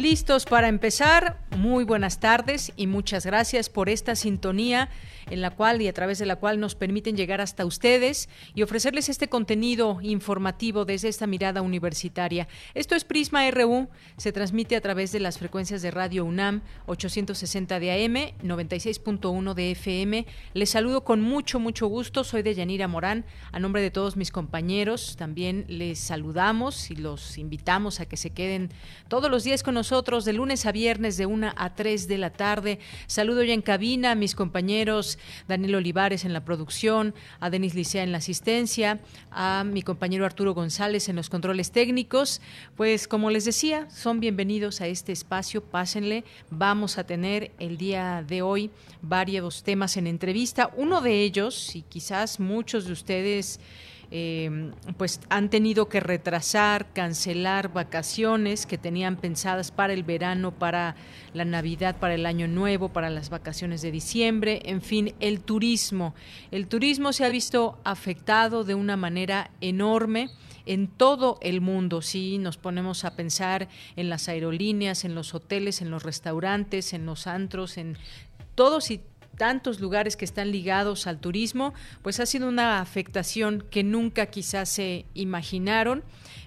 Listos para empezar. Muy buenas tardes y muchas gracias por esta sintonía en la cual y a través de la cual nos permiten llegar hasta ustedes y ofrecerles este contenido informativo desde esta mirada universitaria. Esto es Prisma RU, se transmite a través de las frecuencias de Radio UNAM 860 de AM, 96.1 de FM. Les saludo con mucho, mucho gusto. Soy de Yanira Morán. A nombre de todos mis compañeros, también les saludamos y los invitamos a que se queden todos los días con nosotros de lunes a viernes de 1 a 3 de la tarde. Saludo ya en cabina a mis compañeros Daniel Olivares en la producción, a Denis Licea en la asistencia, a mi compañero Arturo González en los controles técnicos. Pues como les decía, son bienvenidos a este espacio, pásenle. Vamos a tener el día de hoy varios temas en entrevista. Uno de ellos, y quizás muchos de ustedes eh, pues han tenido que retrasar, cancelar vacaciones que tenían pensadas para el verano, para la Navidad, para el Año Nuevo, para las vacaciones de diciembre, en fin, el turismo. El turismo se ha visto afectado de una manera enorme en todo el mundo. Si nos ponemos a pensar en las aerolíneas, en los hoteles, en los restaurantes, en los antros, en todos y tantos lugares que están ligados al turismo, pues ha sido una afectación que nunca quizás se imaginaron.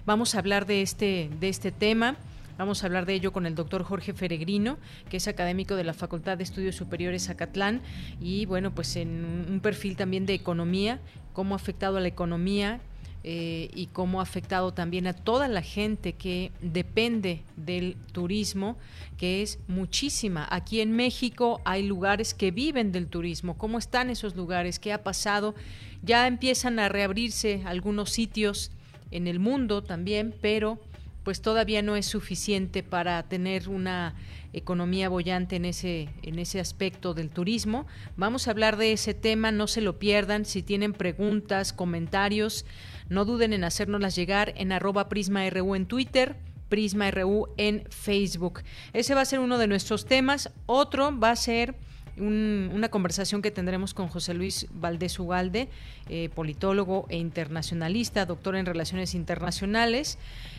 Vamos a hablar de este, de este tema. Vamos a hablar de ello con el doctor Jorge Feregrino, que es académico de la Facultad de Estudios Superiores Acatlán y bueno, pues en un perfil también de economía, cómo ha afectado a la economía eh, y cómo ha afectado también a toda la gente que depende del turismo, que es muchísima. Aquí en México hay lugares que viven del turismo. ¿Cómo están esos lugares? ¿Qué ha pasado? Ya empiezan a reabrirse algunos sitios en el mundo también, pero pues todavía no es suficiente para tener una economía bollante en ese, en ese aspecto del turismo. Vamos a hablar de ese tema, no se lo pierdan. Si tienen preguntas, comentarios, no duden en hacérnoslas llegar en arroba prisma.ru en Twitter. Prisma RU en Facebook. Ese va a ser uno de nuestros temas. Otro va a ser una conversación que tendremos con José Luis Valdés Ugalde, eh, politólogo e internacionalista, doctor en relaciones internacionales.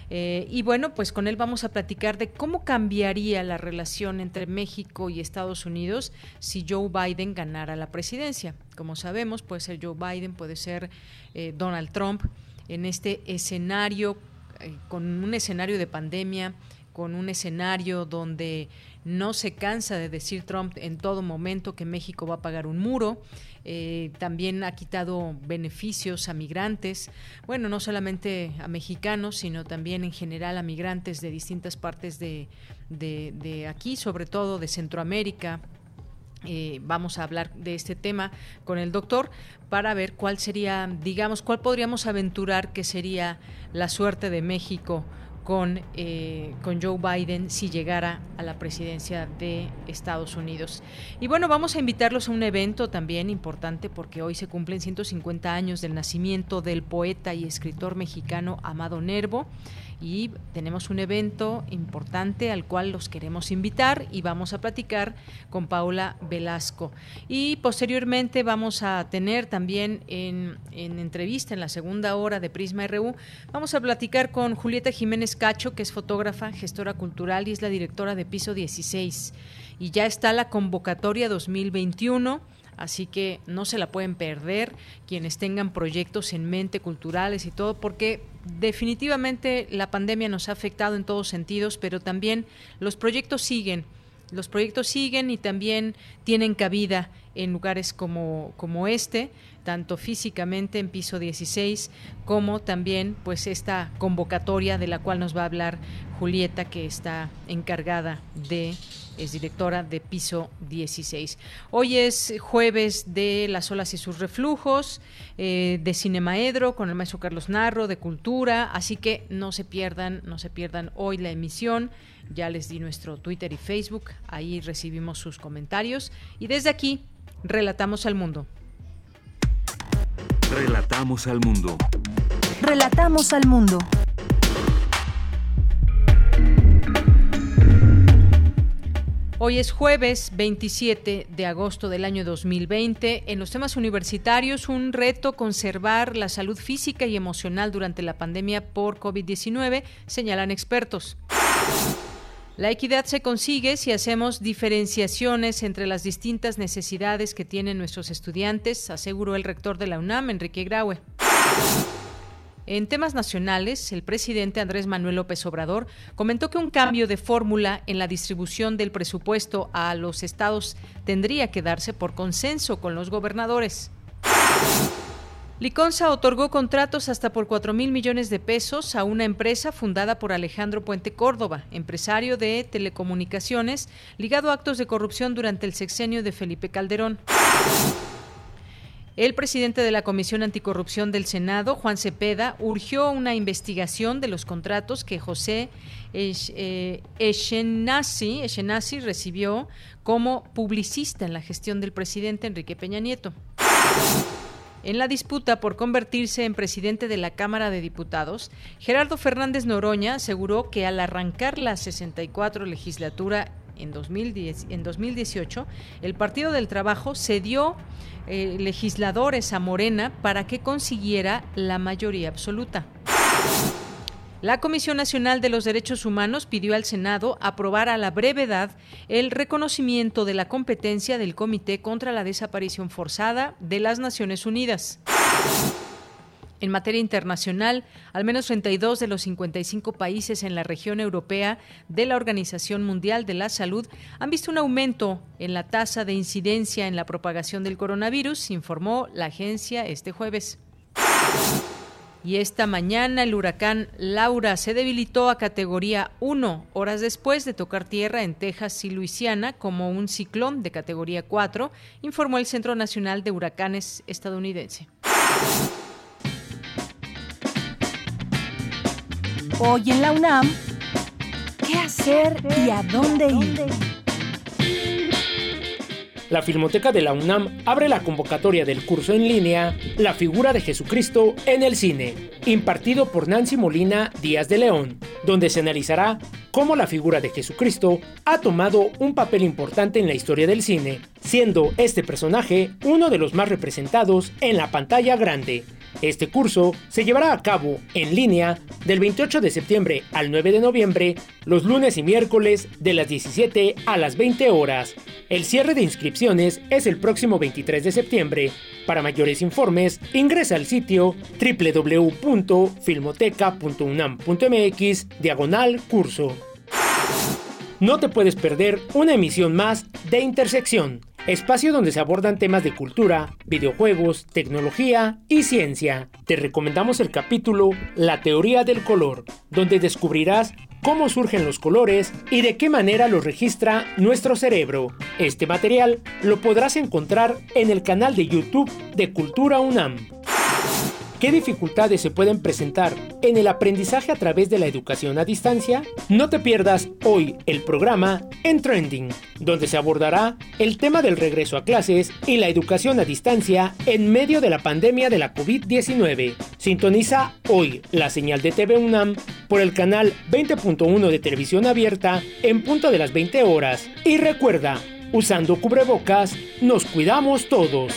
Eh, y bueno, pues con él vamos a platicar de cómo cambiaría la relación entre México y Estados Unidos si Joe Biden ganara la presidencia. Como sabemos, puede ser Joe Biden, puede ser eh, Donald Trump en este escenario, con un escenario de pandemia, con un escenario donde no se cansa de decir Trump en todo momento que México va a pagar un muro. Eh, también ha quitado beneficios a migrantes, bueno, no solamente a mexicanos, sino también en general a migrantes de distintas partes de, aquí, sobre todo de Centroamérica, eh, vamos a hablar de este tema con el doctor para ver cuál sería, digamos, cuál podríamos aventurar que sería la suerte de México con, eh, con Joe Biden si llegara a la presidencia de Estados Unidos. Y bueno, vamos a invitarlos a un evento también importante porque hoy se cumplen 150 años del nacimiento del poeta y escritor mexicano Amado Nervo y tenemos un evento importante al cual los queremos invitar y vamos a platicar con Paula Velasco. Y posteriormente vamos a tener también en, en entrevista en la segunda hora de Prisma RU, vamos a platicar con Julieta Jiménez Cacho, que es fotógrafa, gestora cultural y es la directora de Piso 16. Y ya está la convocatoria 2021 así que no se la pueden perder quienes tengan proyectos en mente culturales y todo, porque definitivamente la pandemia nos ha afectado en todos sentidos, pero también los proyectos siguen, los proyectos siguen y también tienen cabida en lugares como, como este, tanto físicamente en piso 16 como también pues esta convocatoria de la cual nos va a hablar Julieta que está encargada de es directora de piso 16. Hoy es jueves de Las olas y sus reflujos, eh, de Cinemaedro con el maestro Carlos Narro, de Cultura, así que no se pierdan, no se pierdan hoy la emisión. Ya les di nuestro Twitter y Facebook, ahí recibimos sus comentarios y desde aquí relatamos al mundo. Relatamos al mundo. Relatamos al mundo. Hoy es jueves 27 de agosto del año 2020. En los temas universitarios, un reto conservar la salud física y emocional durante la pandemia por COVID-19, señalan expertos. La equidad se consigue si hacemos diferenciaciones entre las distintas necesidades que tienen nuestros estudiantes, aseguró el rector de la UNAM, Enrique Graue. En temas nacionales, el presidente Andrés Manuel López Obrador comentó que un cambio de fórmula en la distribución del presupuesto a los estados tendría que darse por consenso con los gobernadores. Liconza otorgó contratos hasta por 4 mil millones de pesos a una empresa fundada por Alejandro Puente Córdoba, empresario de telecomunicaciones, ligado a actos de corrupción durante el sexenio de Felipe Calderón. El presidente de la Comisión Anticorrupción del Senado, Juan Cepeda, urgió una investigación de los contratos que José eh, Echenasi recibió como publicista en la gestión del presidente Enrique Peña Nieto. En la disputa por convertirse en presidente de la Cámara de Diputados, Gerardo Fernández Noroña aseguró que al arrancar la 64 legislatura en, 2010, en 2018, el Partido del Trabajo cedió eh, legisladores a Morena para que consiguiera la mayoría absoluta. La Comisión Nacional de los Derechos Humanos pidió al Senado aprobar a la brevedad el reconocimiento de la competencia del Comité contra la Desaparición Forzada de las Naciones Unidas. En materia internacional, al menos 32 de los 55 países en la región europea de la Organización Mundial de la Salud han visto un aumento en la tasa de incidencia en la propagación del coronavirus, informó la agencia este jueves. Y esta mañana el huracán Laura se debilitó a categoría 1, horas después de tocar tierra en Texas y Luisiana como un ciclón de categoría 4, informó el Centro Nacional de Huracanes estadounidense. Hoy en la UNAM, ¿qué hacer y a dónde ir? la Filmoteca de la UNAM abre la convocatoria del curso en línea La figura de Jesucristo en el cine, impartido por Nancy Molina Díaz de León, donde se analizará cómo la figura de Jesucristo ha tomado un papel importante en la historia del cine, siendo este personaje uno de los más representados en la pantalla grande. Este curso se llevará a cabo en línea del 28 de septiembre al 9 de noviembre, los lunes y miércoles de las 17 a las 20 horas. El cierre de inscripciones es el próximo 23 de septiembre. Para mayores informes, ingresa al sitio www.filmoteca.unam.mx diagonal curso. No te puedes perder una emisión más de Intersección espacio donde se abordan temas de cultura, videojuegos, tecnología y ciencia. Te recomendamos el capítulo La teoría del color, donde descubrirás cómo surgen los colores y de qué manera los registra nuestro cerebro. Este material lo podrás encontrar en el canal de YouTube de Cultura UNAM. ¿Qué dificultades se pueden presentar en el aprendizaje a través de la educación a distancia? No te pierdas hoy el programa En Trending, donde se abordará el tema del regreso a clases y la educación a distancia en medio de la pandemia de la COVID-19. Sintoniza hoy la señal de TV UNAM por el canal 20.1 de televisión abierta en punto de las 20 horas. Y recuerda, usando cubrebocas, nos cuidamos todos.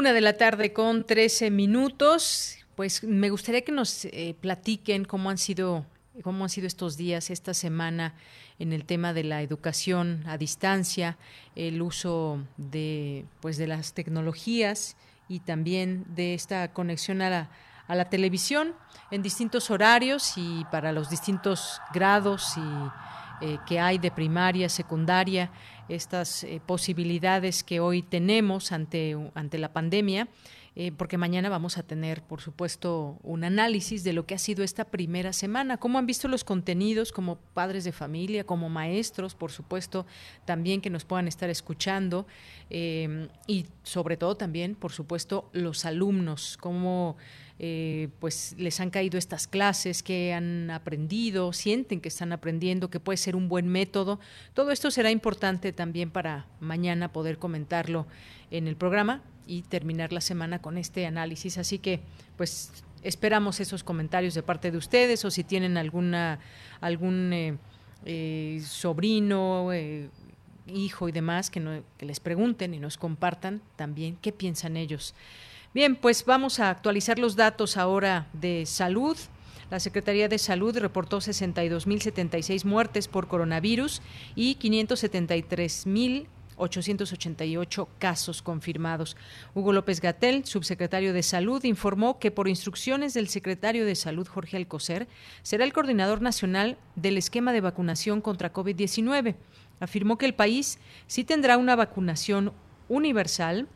Una de la tarde con 13 minutos. Pues me gustaría que nos eh, platiquen cómo han sido cómo han sido estos días, esta semana en el tema de la educación a distancia, el uso de pues de las tecnologías y también de esta conexión a la, a la televisión en distintos horarios y para los distintos grados y eh, que hay de primaria, secundaria, estas eh, posibilidades que hoy tenemos ante, ante la pandemia. Eh, porque mañana vamos a tener, por supuesto, un análisis de lo que ha sido esta primera semana, cómo han visto los contenidos como padres de familia, como maestros, por supuesto, también que nos puedan estar escuchando eh, y sobre todo también, por supuesto, los alumnos, cómo eh, pues les han caído estas clases, que han aprendido, sienten que están aprendiendo, que puede ser un buen método. Todo esto será importante también para mañana poder comentarlo en el programa y terminar la semana con este análisis. Así que, pues, esperamos esos comentarios de parte de ustedes o si tienen alguna algún eh, eh, sobrino, hijo y demás que, que les pregunten y nos compartan también qué piensan ellos. Bien, pues vamos a actualizar los datos ahora de salud. La Secretaría de Salud reportó 62.076 muertes por coronavirus y 573.000 888 casos confirmados. Hugo López Gatel, subsecretario de Salud, informó que por instrucciones del secretario de Salud, Jorge Alcocer, será el coordinador nacional del esquema de vacunación contra COVID-19. Afirmó que el país sí tendrá una vacunación universal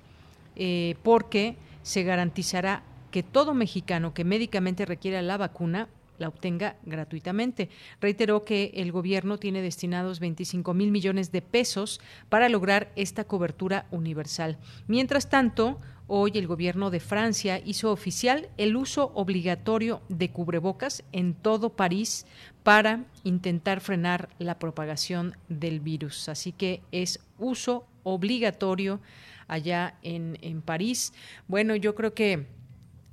eh, porque se garantizará que todo mexicano que médicamente requiera la vacuna la obtenga gratuitamente. Reiteró que el gobierno tiene destinados 25 mil millones de pesos para lograr esta cobertura universal. Mientras tanto, Hoy el gobierno de Francia hizo oficial el uso obligatorio de cubrebocas en todo París para intentar frenar la propagación del virus. Así que es uso obligatorio allá en, en París. Bueno, yo creo que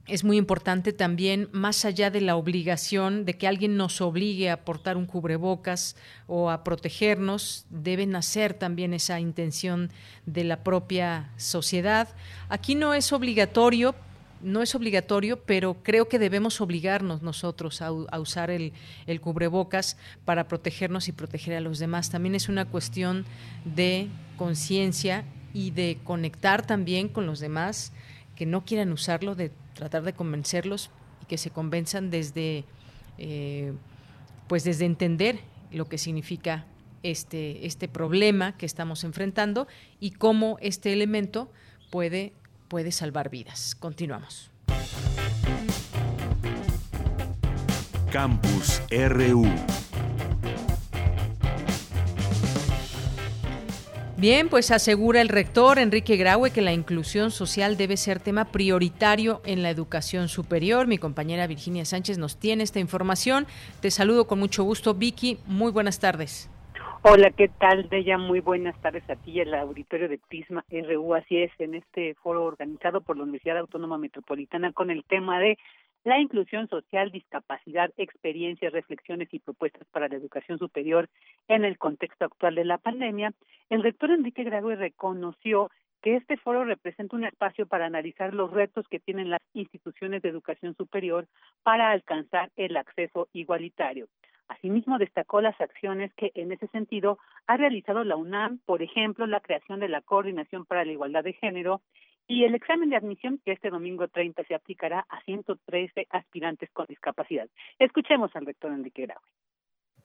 es muy importante también, más allá de la obligación de que alguien nos obligue a portar un cubrebocas o a protegernos, debe nacer también esa intención de la propia sociedad. Aquí no es obligatorio, no es obligatorio, pero creo que debemos obligarnos nosotros a, usar el, el, cubrebocas para protegernos y proteger a los demás. También es una cuestión de conciencia y de conectar también con los demás que no quieran usarlo, de tratar de convencerlos y que se convenzan desde, eh, pues desde entender lo que significa este, este problema que estamos enfrentando y cómo este elemento puede, puede salvar vidas. Continuamos. Campus RU. Bien, pues asegura el rector Enrique Graue que la inclusión social debe ser tema prioritario en la educación superior. Mi compañera Virginia Sánchez nos tiene esta información. Te saludo con mucho gusto, Vicky. Muy buenas tardes. Hola, ¿qué tal, Deya? Muy buenas tardes a ti y al auditorio de Prisma RU. Así es, en este foro organizado por la Universidad Autónoma Metropolitana con el tema de la inclusión social, discapacidad, experiencias, reflexiones y propuestas para la educación superior en el contexto actual de la pandemia, el rector Enrique Graue reconoció que este foro representa un espacio para analizar los retos que tienen las instituciones de educación superior para alcanzar el acceso igualitario. Asimismo, destacó las acciones que en ese sentido ha realizado la UNAM, por ejemplo, la creación de la Coordinación para la Igualdad de Género y el examen de admisión que este domingo 30 se aplicará a 113 aspirantes con discapacidad. Escuchemos al rector Enrique Graue.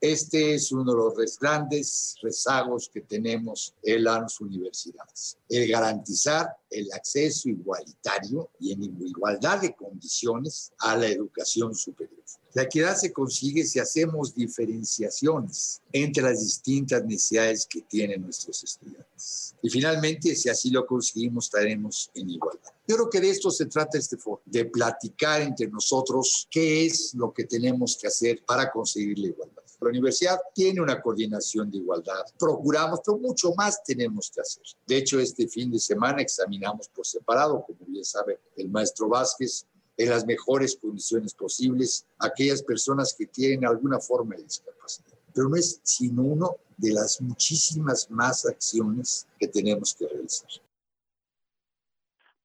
Este es uno de los grandes rezagos que tenemos en las universidades. El garantizar el acceso igualitario y en igualdad de condiciones a la educación superior. La equidad se consigue si hacemos diferenciaciones entre las distintas necesidades que tienen nuestros estudiantes. Y finalmente, si así lo conseguimos, estaremos en igualdad. Yo creo que de esto se trata este foro, de platicar entre nosotros qué es lo que tenemos que hacer para conseguir la igualdad. La universidad tiene una coordinación de igualdad. Procuramos, pero mucho más tenemos que hacer. De hecho, este fin de semana examinamos por separado, como bien sabe el maestro Vázquez, en las mejores condiciones posibles aquellas personas que tienen alguna forma de discapacidad. Pero no es sino uno de las muchísimas más acciones que tenemos que realizar.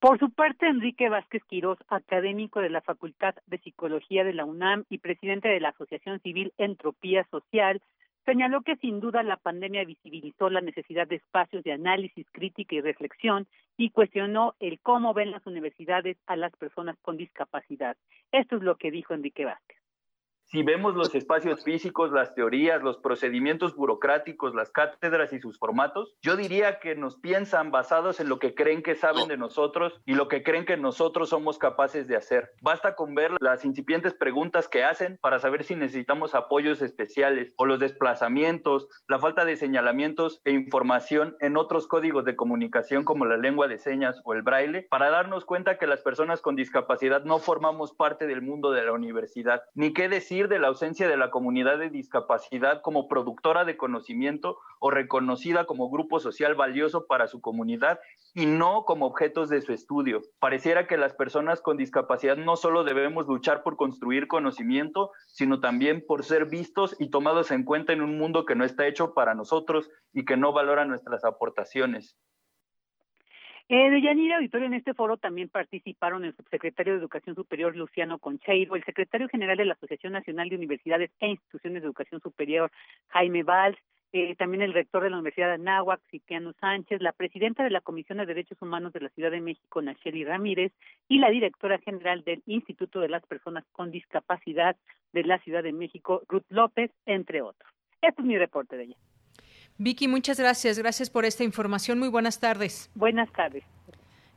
Por su parte, Enrique Vázquez Quirós, académico de la Facultad de Psicología de la UNAM y presidente de la Asociación Civil Entropía Social, Señaló que sin duda la pandemia visibilizó la necesidad de espacios de análisis, crítica y reflexión y cuestionó el cómo ven las universidades a las personas con discapacidad. Esto es lo que dijo Enrique Vázquez si vemos los espacios físicos, las teorías, los procedimientos burocráticos, las cátedras y sus formatos, yo diría que nos piensan basados en lo que creen que saben de nosotros y lo que creen que nosotros somos capaces de hacer. Basta con ver las incipientes preguntas que hacen para saber si necesitamos apoyos especiales o los desplazamientos, la falta de señalamientos e información en otros códigos de comunicación como la lengua de señas o el braille para darnos cuenta que las personas con discapacidad no formamos parte del mundo de la universidad. Ni qué decir de la ausencia de la comunidad de discapacidad como productora de conocimiento o reconocida como grupo social valioso para su comunidad y no como objetos de su estudio. Pareciera que las personas con discapacidad no solo debemos luchar por construir conocimiento, sino también por ser vistos y tomados en cuenta en un mundo que no está hecho para nosotros y que no valora nuestras aportaciones. Eh, de Yanira Auditorio, en este foro también participaron el subsecretario de Educación Superior Luciano Concheiro, el secretario general de la Asociación Nacional de Universidades e Instituciones de Educación Superior Jaime Valls, eh, también el rector de la Universidad de Anáhuac, Cipriano Sánchez, la presidenta de la Comisión de Derechos Humanos de la Ciudad de México, Nacheli Ramírez, y la directora general del Instituto de las Personas con Discapacidad de la Ciudad de México, Ruth López, entre otros. Este es mi reporte de ella. Vicky, muchas gracias. Gracias por esta información. Muy buenas tardes. Buenas tardes.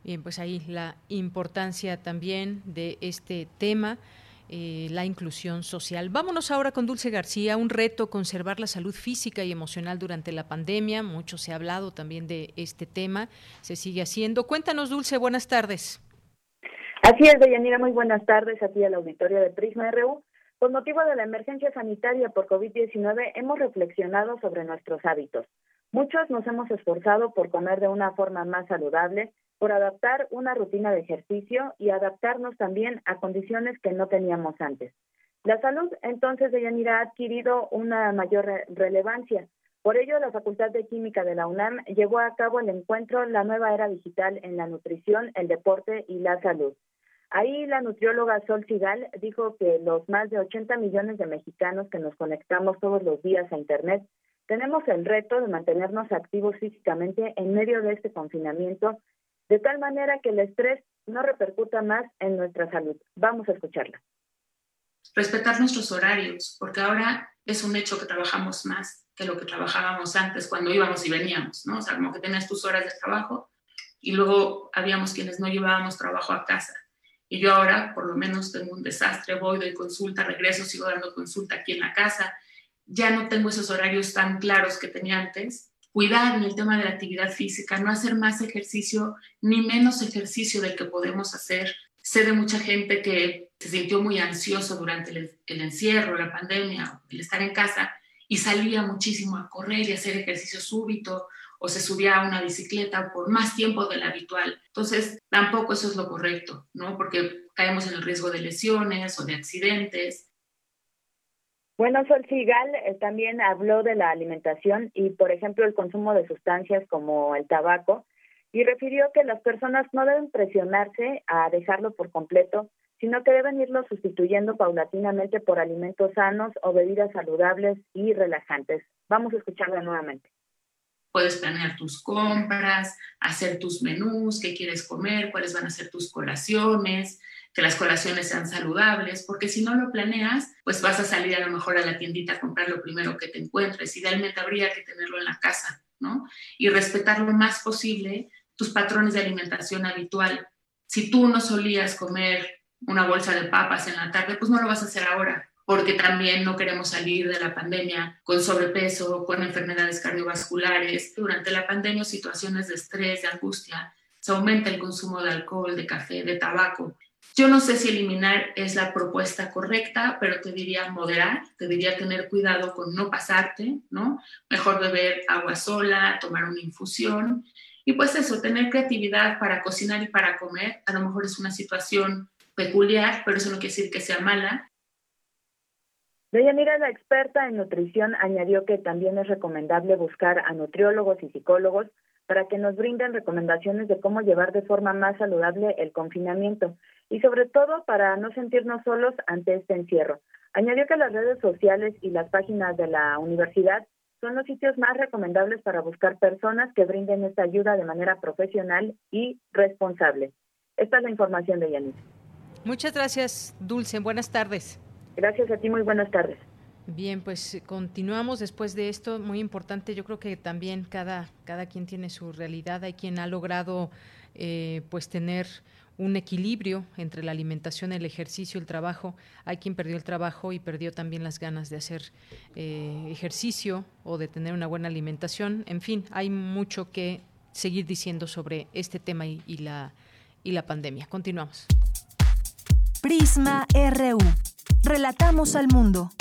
Bien, pues ahí la importancia también de este tema. Eh, la inclusión social. Vámonos ahora con Dulce García, un reto conservar la salud física y emocional durante la pandemia. Mucho se ha hablado también de este tema, se sigue haciendo. Cuéntanos, Dulce, buenas tardes. Así es, Deyanira, muy buenas tardes aquí al auditorio de Prisma RU. Con motivo de la emergencia sanitaria por COVID-19, hemos reflexionado sobre nuestros hábitos. Muchos nos hemos esforzado por comer de una forma más saludable, por adaptar una rutina de ejercicio y adaptarnos también a condiciones que no teníamos antes. La salud, entonces, de Yanira ha adquirido una mayor relevancia. Por ello, la Facultad de Química de la UNAM llevó a cabo el encuentro La nueva era digital en la nutrición, el deporte y la salud. Ahí la nutrióloga Sol Sigal dijo que los más de 80 millones de mexicanos que nos conectamos todos los días a Internet tenemos el reto de mantenernos activos físicamente en medio de este confinamiento, de tal manera que el estrés no repercuta más en nuestra salud. Vamos a escucharla. Respetar nuestros horarios, porque ahora es un hecho que trabajamos más que lo que trabajábamos antes cuando íbamos y veníamos, ¿no? O sea, como que tenías tus horas de trabajo y luego habíamos quienes no llevábamos trabajo a casa y yo ahora por lo menos tengo un desastre, voy, doy consulta, regreso, sigo dando consulta aquí en la casa. Ya no tengo esos horarios tan claros que tenía antes. Cuidar en el tema de la actividad física, no hacer más ejercicio ni menos ejercicio del que podemos hacer. Sé de mucha gente que se sintió muy ansioso durante el, el encierro, la pandemia, el estar en casa y salía muchísimo a correr y hacer ejercicio súbito o se subía a una bicicleta por más tiempo del habitual. Entonces, tampoco eso es lo correcto, ¿no? Porque caemos en el riesgo de lesiones o de accidentes. Bueno, Sol Sigal eh, también habló de la alimentación y, por ejemplo, el consumo de sustancias como el tabaco y refirió que las personas no deben presionarse a dejarlo por completo, sino que deben irlo sustituyendo paulatinamente por alimentos sanos o bebidas saludables y relajantes. Vamos a escucharla nuevamente. Puedes planear tus compras, hacer tus menús, qué quieres comer, cuáles van a ser tus colaciones, que las colaciones sean saludables, porque si no lo planeas, pues vas a salir a lo mejor a la tiendita a comprar lo primero que te encuentres. Idealmente habría que tenerlo en la casa, ¿no? Y respetar lo más posible tus patrones de alimentación habitual. Si tú no solías comer una bolsa de papas en la tarde, pues no lo vas a hacer ahora porque también no queremos salir de la pandemia con sobrepeso, con enfermedades cardiovasculares. Durante la pandemia, situaciones de estrés, de angustia, se aumenta el consumo de alcohol, de café, de tabaco. Yo no sé si eliminar es la propuesta correcta, pero te diría moderar, te diría tener cuidado con no pasarte, ¿no? Mejor beber agua sola, tomar una infusión. Y pues eso, tener creatividad para cocinar y para comer, a lo mejor es una situación peculiar, pero eso no quiere decir que sea mala. Deyanira, la experta en nutrición, añadió que también es recomendable buscar a nutriólogos y psicólogos para que nos brinden recomendaciones de cómo llevar de forma más saludable el confinamiento y sobre todo para no sentirnos solos ante este encierro. Añadió que las redes sociales y las páginas de la universidad son los sitios más recomendables para buscar personas que brinden esta ayuda de manera profesional y responsable. Esta es la información de Yanis. Muchas gracias, Dulce. Buenas tardes. Gracias a ti, muy buenas tardes. Bien, pues continuamos después de esto. Muy importante, yo creo que también cada, cada quien tiene su realidad. Hay quien ha logrado eh, pues tener un equilibrio entre la alimentación, el ejercicio, el trabajo. Hay quien perdió el trabajo y perdió también las ganas de hacer eh, ejercicio o de tener una buena alimentación. En fin, hay mucho que seguir diciendo sobre este tema y, y la, y la pandemia. Continuamos. Prisma RU. Relatamos al mundo.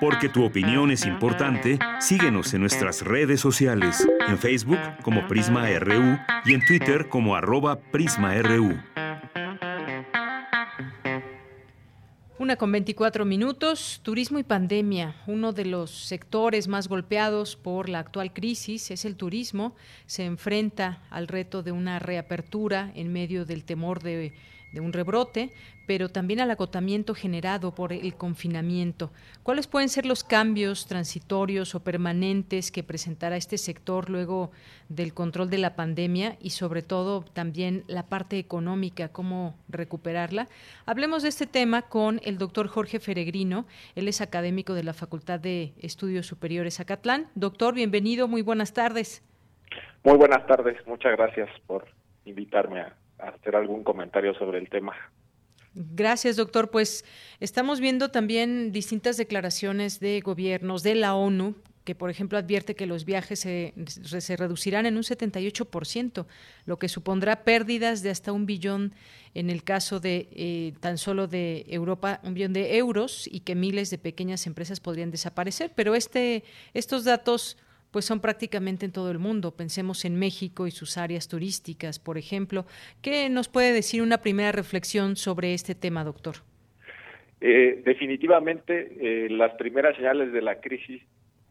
Porque tu opinión es importante, síguenos en nuestras redes sociales, en Facebook como Prisma RU y en Twitter como arroba PrismaRU. Una con 24 minutos, turismo y pandemia. Uno de los sectores más golpeados por la actual crisis es el turismo. Se enfrenta al reto de una reapertura en medio del temor de de un rebrote, pero también al agotamiento generado por el confinamiento. ¿Cuáles pueden ser los cambios transitorios o permanentes que presentará este sector luego del control de la pandemia y sobre todo también la parte económica, cómo recuperarla? Hablemos de este tema con el doctor Jorge Feregrino. Él es académico de la Facultad de Estudios Superiores Acatlán. Doctor, bienvenido, muy buenas tardes. Muy buenas tardes, muchas gracias por invitarme a hacer algún comentario sobre el tema. Gracias, doctor. Pues estamos viendo también distintas declaraciones de gobiernos, de la ONU, que por ejemplo advierte que los viajes se, reducirán en un 78%, lo que supondrá pérdidas de hasta un billón en el caso de eh, tan solo de Europa, un billón de euros y que miles de pequeñas empresas podrían desaparecer. Pero este, estos datos pues son prácticamente en todo el mundo. Pensemos en México y sus áreas turísticas, por ejemplo. ¿Qué nos puede decir una primera reflexión sobre este tema, doctor? Eh, definitivamente, eh, las primeras señales de la crisis,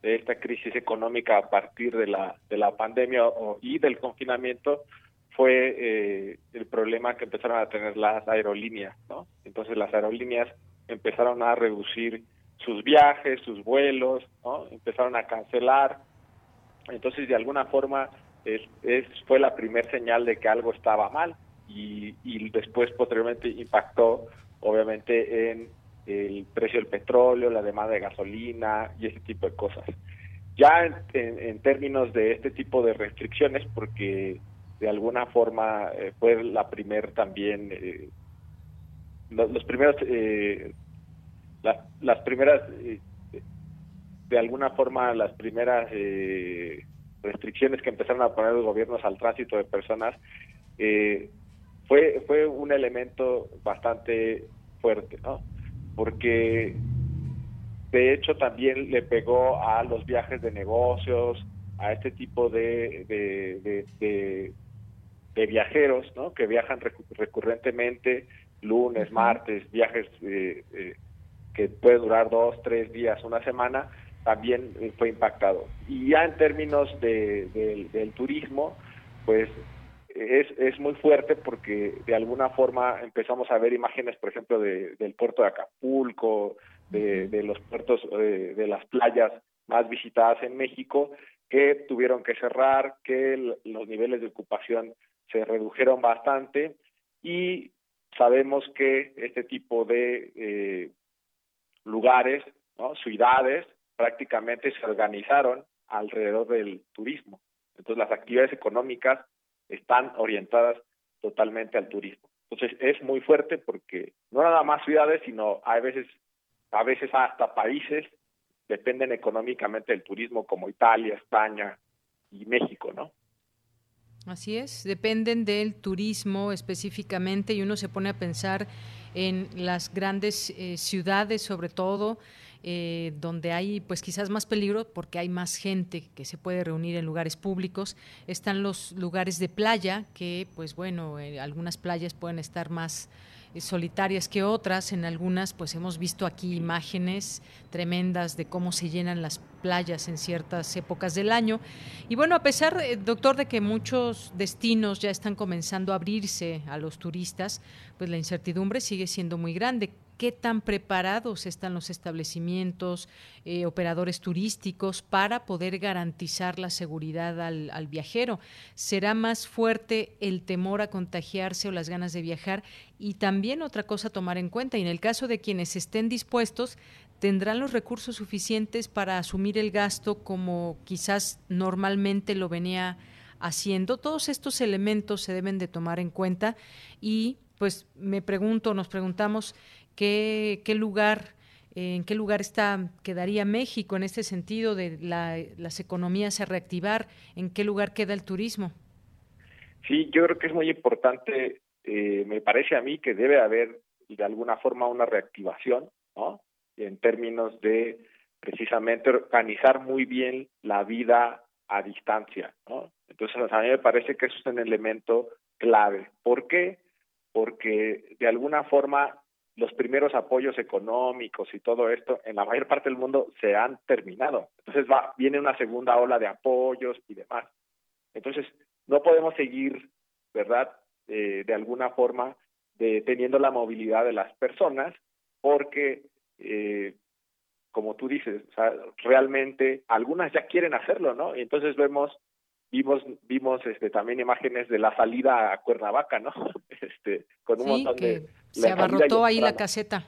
de esta crisis económica a partir de la, de la pandemia y del confinamiento, fue eh, el problema que empezaron a tener las aerolíneas, ¿no? Entonces las aerolíneas empezaron a reducir sus viajes, sus vuelos, ¿no? Empezaron a cancelar, entonces, de alguna forma, es, fue la primera señal de que algo estaba mal y, después posteriormente impactó, obviamente, en el precio del petróleo, la demanda de gasolina y ese tipo de cosas. Ya en, términos de este tipo de restricciones, porque de alguna forma eh, fue la primera también, eh, los, primeros, eh, las primeras de alguna forma las primeras eh, restricciones que empezaron a poner los gobiernos al tránsito de personas eh, fue fue un elemento bastante fuerte, ¿no? Porque de hecho también le pegó a los viajes de negocios, a este tipo de, de, de, viajeros, ¿no? Que viajan recurrentemente lunes, martes, viajes eh, que puede durar dos, tres días, una semana, también eh, fue impactado. Y ya en términos de, del turismo, pues es, es muy fuerte porque de alguna forma empezamos a ver imágenes, por ejemplo, de, del puerto de Acapulco, de, de los puertos de, de las playas más visitadas en México, que tuvieron que cerrar, que los niveles de ocupación se redujeron bastante y sabemos que este tipo de eh, lugares, ¿no? ciudades, prácticamente se organizaron alrededor del turismo. Entonces las actividades económicas están orientadas totalmente al turismo. Entonces es muy fuerte porque no nada más ciudades, sino a veces, a veces hasta países dependen económicamente del turismo como Italia, España y México, ¿no? Así es, dependen del turismo específicamente y uno se pone a pensar en las grandes eh, ciudades sobre todo eh, donde hay pues quizás más peligro porque hay más gente que se puede reunir en lugares públicos. Están los lugares de playa que pues bueno, eh, algunas playas pueden estar más eh, solitarias que otras. En algunas, pues hemos visto aquí imágenes tremendas de cómo se llenan las playas en ciertas épocas del año. Y bueno, a pesar, eh, doctor, de que muchos destinos ya están comenzando a abrirse a los turistas, pues la incertidumbre sigue siendo muy grande qué tan preparados están los establecimientos, eh, operadores turísticos para poder garantizar la seguridad al, al, viajero. ¿Será más fuerte el temor a contagiarse o las ganas de viajar? Y también otra cosa a tomar en cuenta, y en el caso de quienes estén dispuestos, ¿tendrán los recursos suficientes para asumir el gasto como quizás normalmente lo venía haciendo? Todos estos elementos se deben de tomar en cuenta y pues me pregunto, nos preguntamos, qué, qué lugar en qué lugar está quedaría México en este sentido de las economías a reactivar, en qué lugar queda el turismo. Sí, yo creo que es muy importante, eh, me parece a mí que debe haber de alguna forma una reactivación, ¿no? En términos de precisamente organizar muy bien la vida a distancia, ¿no? Entonces a mí me parece que eso es un elemento clave. ¿Por qué? Porque de alguna forma los primeros apoyos económicos y todo esto en la mayor parte del mundo se han terminado. Entonces va, viene una segunda ola de apoyos y demás. Entonces no podemos seguir, ¿verdad? Eh, de alguna forma de, teniendo la movilidad de las personas porque, eh, como tú dices, realmente algunas ya quieren hacerlo, ¿no? Y entonces vemos vimos vimos este también imágenes de la salida a Cuernavaca, ¿no? Este con un montón de se abarrotó ahí la caseta.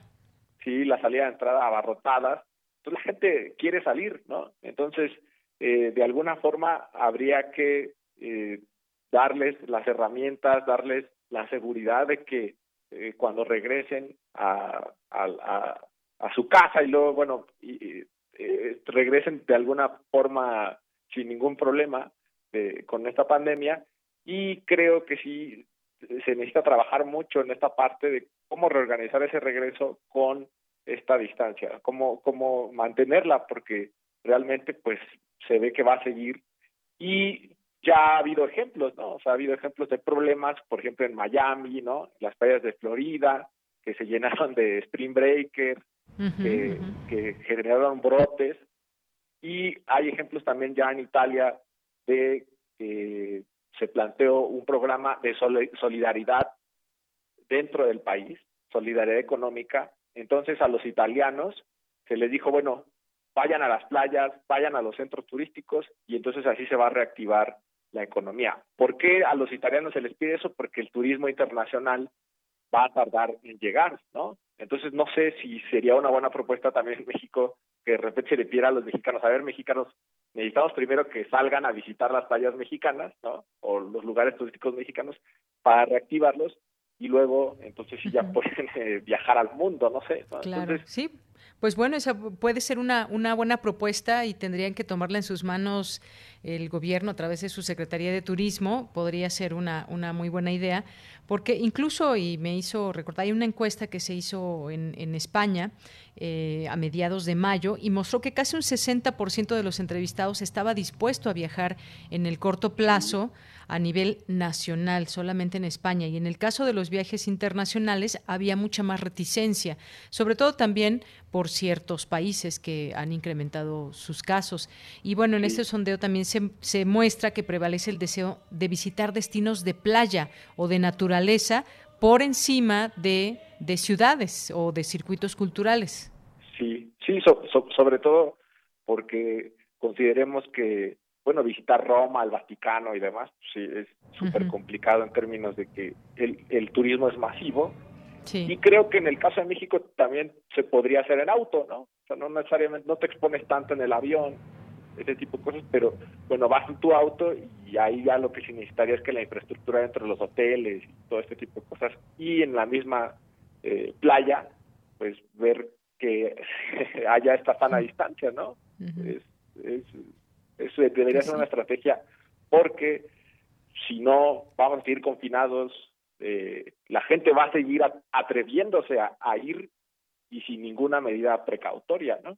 Sí, la salida de entrada abarrotada. Entonces la gente quiere salir, ¿no? Entonces, eh, de alguna forma habría que eh, darles las herramientas, darles la seguridad de que eh, cuando regresen a, a, a, su casa y luego, bueno, y, regresen de alguna forma sin ningún problema, con esta pandemia y creo que sí se necesita trabajar mucho en esta parte de cómo reorganizar ese regreso con esta distancia, cómo, cómo mantenerla, porque realmente pues se ve que va a seguir y ya ha habido ejemplos, ¿no? O sea, ha habido ejemplos de problemas, por ejemplo, en Miami, ¿no? Las playas de Florida, que se llenaron de spring breakers, que, que generaron brotes, y hay ejemplos también ya en Italia de se planteó un programa de solidaridad dentro del país, solidaridad económica. Entonces a los italianos se les dijo, bueno, vayan a las playas, vayan a los centros turísticos y entonces así se va a reactivar la economía. ¿Por qué a los italianos se les pide eso? Porque el turismo internacional va a tardar en llegar, ¿no? Entonces no sé si sería una buena propuesta también en México que de repente se le pidiera a los mexicanos, a ver, mexicanos, necesitamos primero que salgan a visitar las playas mexicanas, ¿no? O los lugares turísticos mexicanos para reactivarlos y luego entonces sí ya pueden eh, viajar al mundo, no sé. Claro, sí. Pues bueno, esa puede ser una, una buena propuesta y tendrían que tomarla en sus manos el gobierno a través de su Secretaría de Turismo. Podría ser una, una muy buena idea, porque incluso, y me hizo recordar, hay una encuesta que se hizo en, en España eh, a mediados de mayo y mostró que casi un 60% de los entrevistados estaba dispuesto a viajar en el corto plazo a nivel nacional, solamente en España. Y en el caso de los viajes internacionales había mucha más reticencia, sobre todo también por ciertos países que han incrementado sus casos. Y bueno, en este sondeo también se, se muestra que prevalece el deseo de visitar destinos de playa o de naturaleza por encima de de ciudades o de circuitos culturales. Sí, sí, sobre todo porque consideremos que, bueno, visitar Roma, el Vaticano y demás, sí, es súper complicado en términos de que el, el turismo es masivo. Sí. Y creo que en el caso de México también se podría hacer en auto, ¿no? O sea, no necesariamente, no te expones tanto en el avión, ese tipo de cosas, pero bueno, vas en tu auto y ahí ya lo que se necesitaría es que la infraestructura dentro de los hoteles y todo este tipo de cosas y en la misma eh, playa, pues ver que haya esta sana distancia, ¿no? es, eso debería ser una estrategia porque si no vamos a seguir confinados, eh, la gente va a seguir atreviéndose a, ir y sin ninguna medida precautoria, ¿no?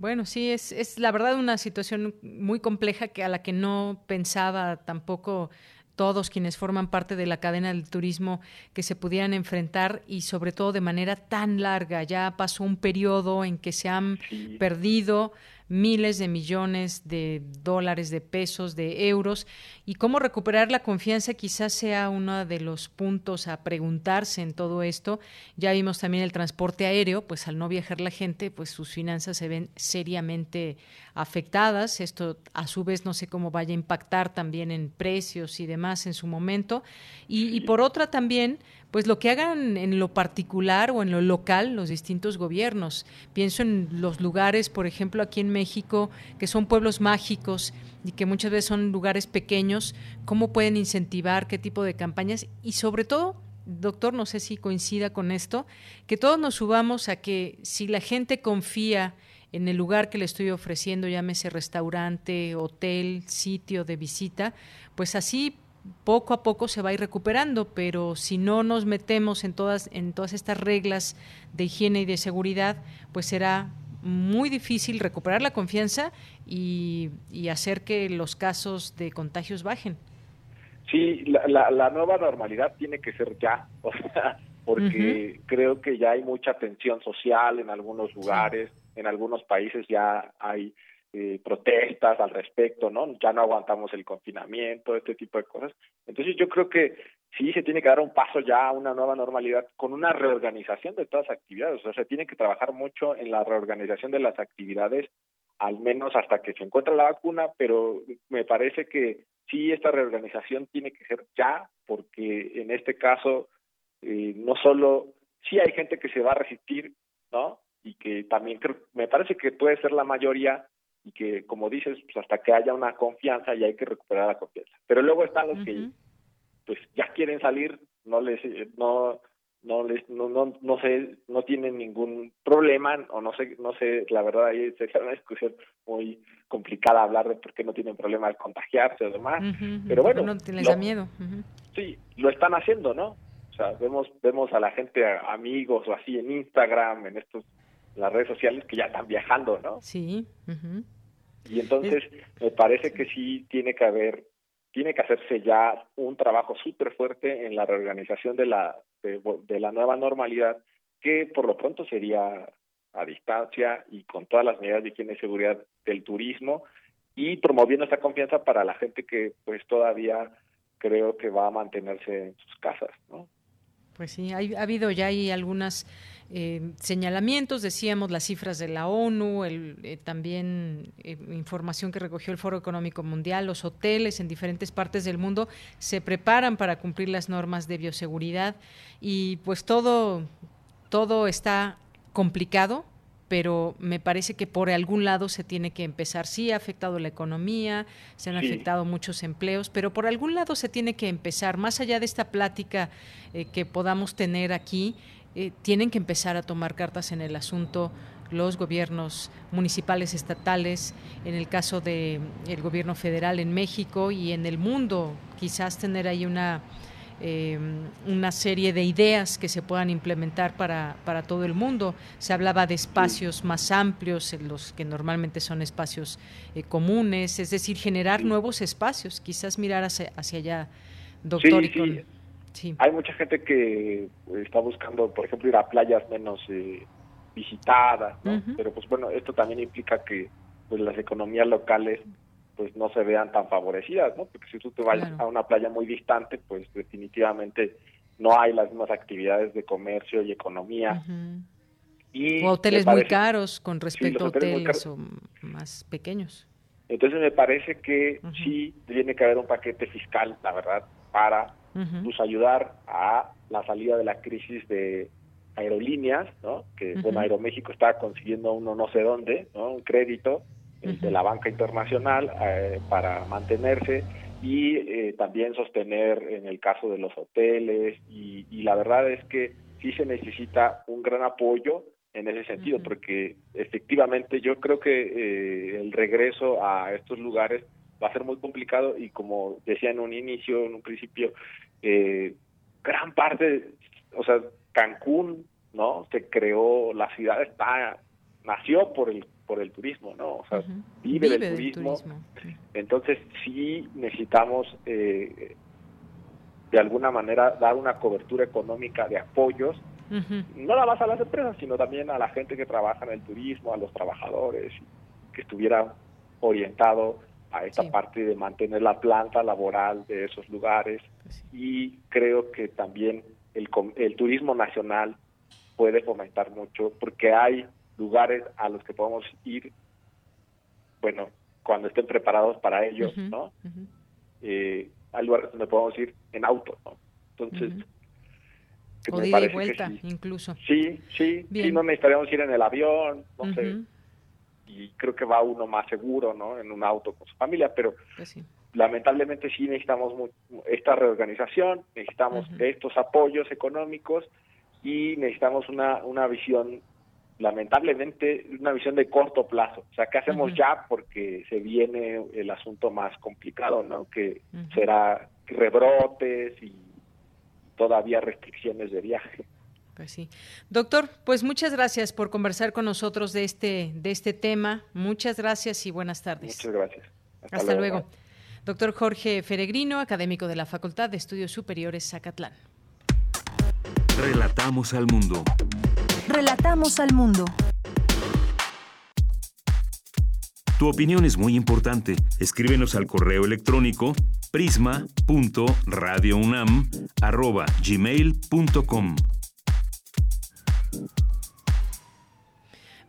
Bueno, sí, es, es la verdad una situación muy compleja que a la que no pensaba tampoco todos quienes forman parte de la cadena del turismo que se pudieran enfrentar y sobre todo de manera tan larga. Ya pasó un periodo en que se han perdido miles de millones de dólares, de pesos, de euros, y cómo recuperar la confianza quizás sea uno de los puntos a preguntarse en todo esto. Ya vimos también el transporte aéreo, pues al no viajar la gente, pues sus finanzas se ven seriamente afectadas. Esto a su vez no sé cómo vaya a impactar también en precios y demás en su momento. Y, y por otra también, pues lo que hagan en lo particular o en lo local los distintos gobiernos. Pienso en los lugares, por ejemplo, aquí en México, que son pueblos mágicos y que muchas veces son lugares pequeños, cómo pueden incentivar, qué tipo de campañas y sobre todo, doctor, no sé si coincida con esto, que todos nos subamos a que si la gente confía en el lugar que le estoy ofreciendo, llámese restaurante, hotel, sitio de visita, pues así poco a poco se va a ir recuperando, pero si no nos metemos en todas, en todas estas reglas de higiene y de seguridad, pues será muy difícil recuperar la confianza y, hacer que los casos de contagios bajen. Sí, la, la, nueva normalidad tiene que ser ya, o sea, porque creo que ya hay mucha tensión social en algunos lugares, en algunos países ya hay eh, protestas al respecto, ¿no? Ya no aguantamos el confinamiento, este tipo de cosas. Entonces yo creo que sí se tiene que dar un paso ya a una nueva normalidad con una reorganización de todas las actividades. O sea, se tiene que trabajar mucho en la reorganización de las actividades, al menos hasta que se encuentre la vacuna, pero me parece que sí esta reorganización tiene que ser ya, porque en este caso eh, no solo, sí hay gente que se va a resistir, ¿no? Y que también creo, me parece que puede ser la mayoría, y que, como dices, pues hasta que haya una confianza y hay que recuperar la confianza. Pero luego están los que pues ya quieren salir, no les no no les no no no sé no tienen ningún problema o no sé no sé la verdad ahí sería una discusión muy complicada hablar de por qué no tienen problema de contagiarse o demás pero bueno no les da miedo. Sí lo están haciendo no o sea vemos vemos a la gente amigos o así en Instagram en estos las redes sociales que ya están viajando, ¿no? Sí. Y entonces me parece que sí tiene que haber, tiene que hacerse ya un trabajo súper fuerte en la reorganización de la, de, la nueva normalidad, que por lo pronto sería a distancia y con todas las medidas de higiene y seguridad del turismo y promoviendo esta confianza para la gente que pues todavía creo que va a mantenerse en sus casas, ¿no? Pues sí, ha habido ya ahí algunas eh, señalamientos, decíamos las cifras de la ONU, el, eh, también eh, información que recogió el Foro Económico Mundial, los hoteles en diferentes partes del mundo se preparan para cumplir las normas de bioseguridad y pues todo, todo está complicado, pero me parece que por algún lado se tiene que empezar. Sí ha afectado la economía, se han afectado muchos empleos, pero por algún lado se tiene que empezar, más allá de esta plática que podamos tener aquí, eh, tienen que empezar a tomar cartas en el asunto los gobiernos municipales, estatales, en el caso del el gobierno federal en México y en el mundo, quizás tener ahí una, em, una serie de ideas que se puedan implementar para, para todo el mundo. Se hablaba de espacios más amplios, en los que normalmente son espacios eh, comunes, es decir, generar nuevos espacios, quizás mirar hacia, hacia allá, doctor. y hay mucha gente que está buscando, por ejemplo, ir a playas menos eh, visitadas, Pero pues bueno, esto también implica que pues las economías locales pues no se vean tan favorecidas, ¿no? Porque si tú te vas a una playa muy distante, pues definitivamente no hay las mismas actividades de comercio y economía. y o hoteles muy caros con respecto a hoteles, más pequeños. Entonces me parece que sí tiene que haber un paquete fiscal, la verdad, para pues ayudar a la salida de la crisis de aerolíneas, ¿no? Que bueno, Aeroméxico está consiguiendo uno no sé dónde, ¿no? Un crédito eh, de la banca internacional eh, para mantenerse y eh, también sostener en el caso de los hoteles y, y, la verdad es que sí se necesita un gran apoyo en ese sentido porque efectivamente yo creo que el regreso a estos lugares va a ser muy complicado y como decía en un inicio, en un principio, eh, gran parte, o sea, Cancún, ¿no? Se creó, la ciudad está, nació por el por el turismo, ¿no? O sea, vive, del, turismo. Entonces sí necesitamos eh, de alguna manera dar una cobertura económica de apoyos, no nada más a las empresas, sino también a la gente que trabaja en el turismo, a los trabajadores, que estuviera orientado a esta parte de mantener la planta laboral de esos lugares. Pues y creo que también el, el turismo nacional puede fomentar mucho porque hay lugares a los que podemos ir, bueno, cuando estén preparados para ellos, ¿no? Eh, hay lugares donde podemos ir en auto, ¿no? Entonces, o de vuelta, incluso. Sí, sí, sí, no necesitaríamos ir en el avión, no sé, y creo que va uno más seguro, ¿no? En un auto con su familia, pero pues lamentablemente sí necesitamos esta reorganización, necesitamos estos apoyos económicos y necesitamos una, una visión lamentablemente una visión de corto plazo. O sea, ¿qué hacemos ya? Porque se viene el asunto más complicado, ¿no? Que será rebrotes y todavía restricciones de viaje. Pues sí. Doctor, pues muchas gracias por conversar con nosotros de este, de este tema. Muchas gracias y buenas tardes. Muchas gracias. Hasta, luego. Doctor Jorge Feregrino, académico de la Facultad de Estudios Superiores Zacatlán. Relatamos al mundo. Relatamos al mundo. Tu opinión es muy importante. Escríbenos al correo electrónico prisma.radiounam@gmail.com.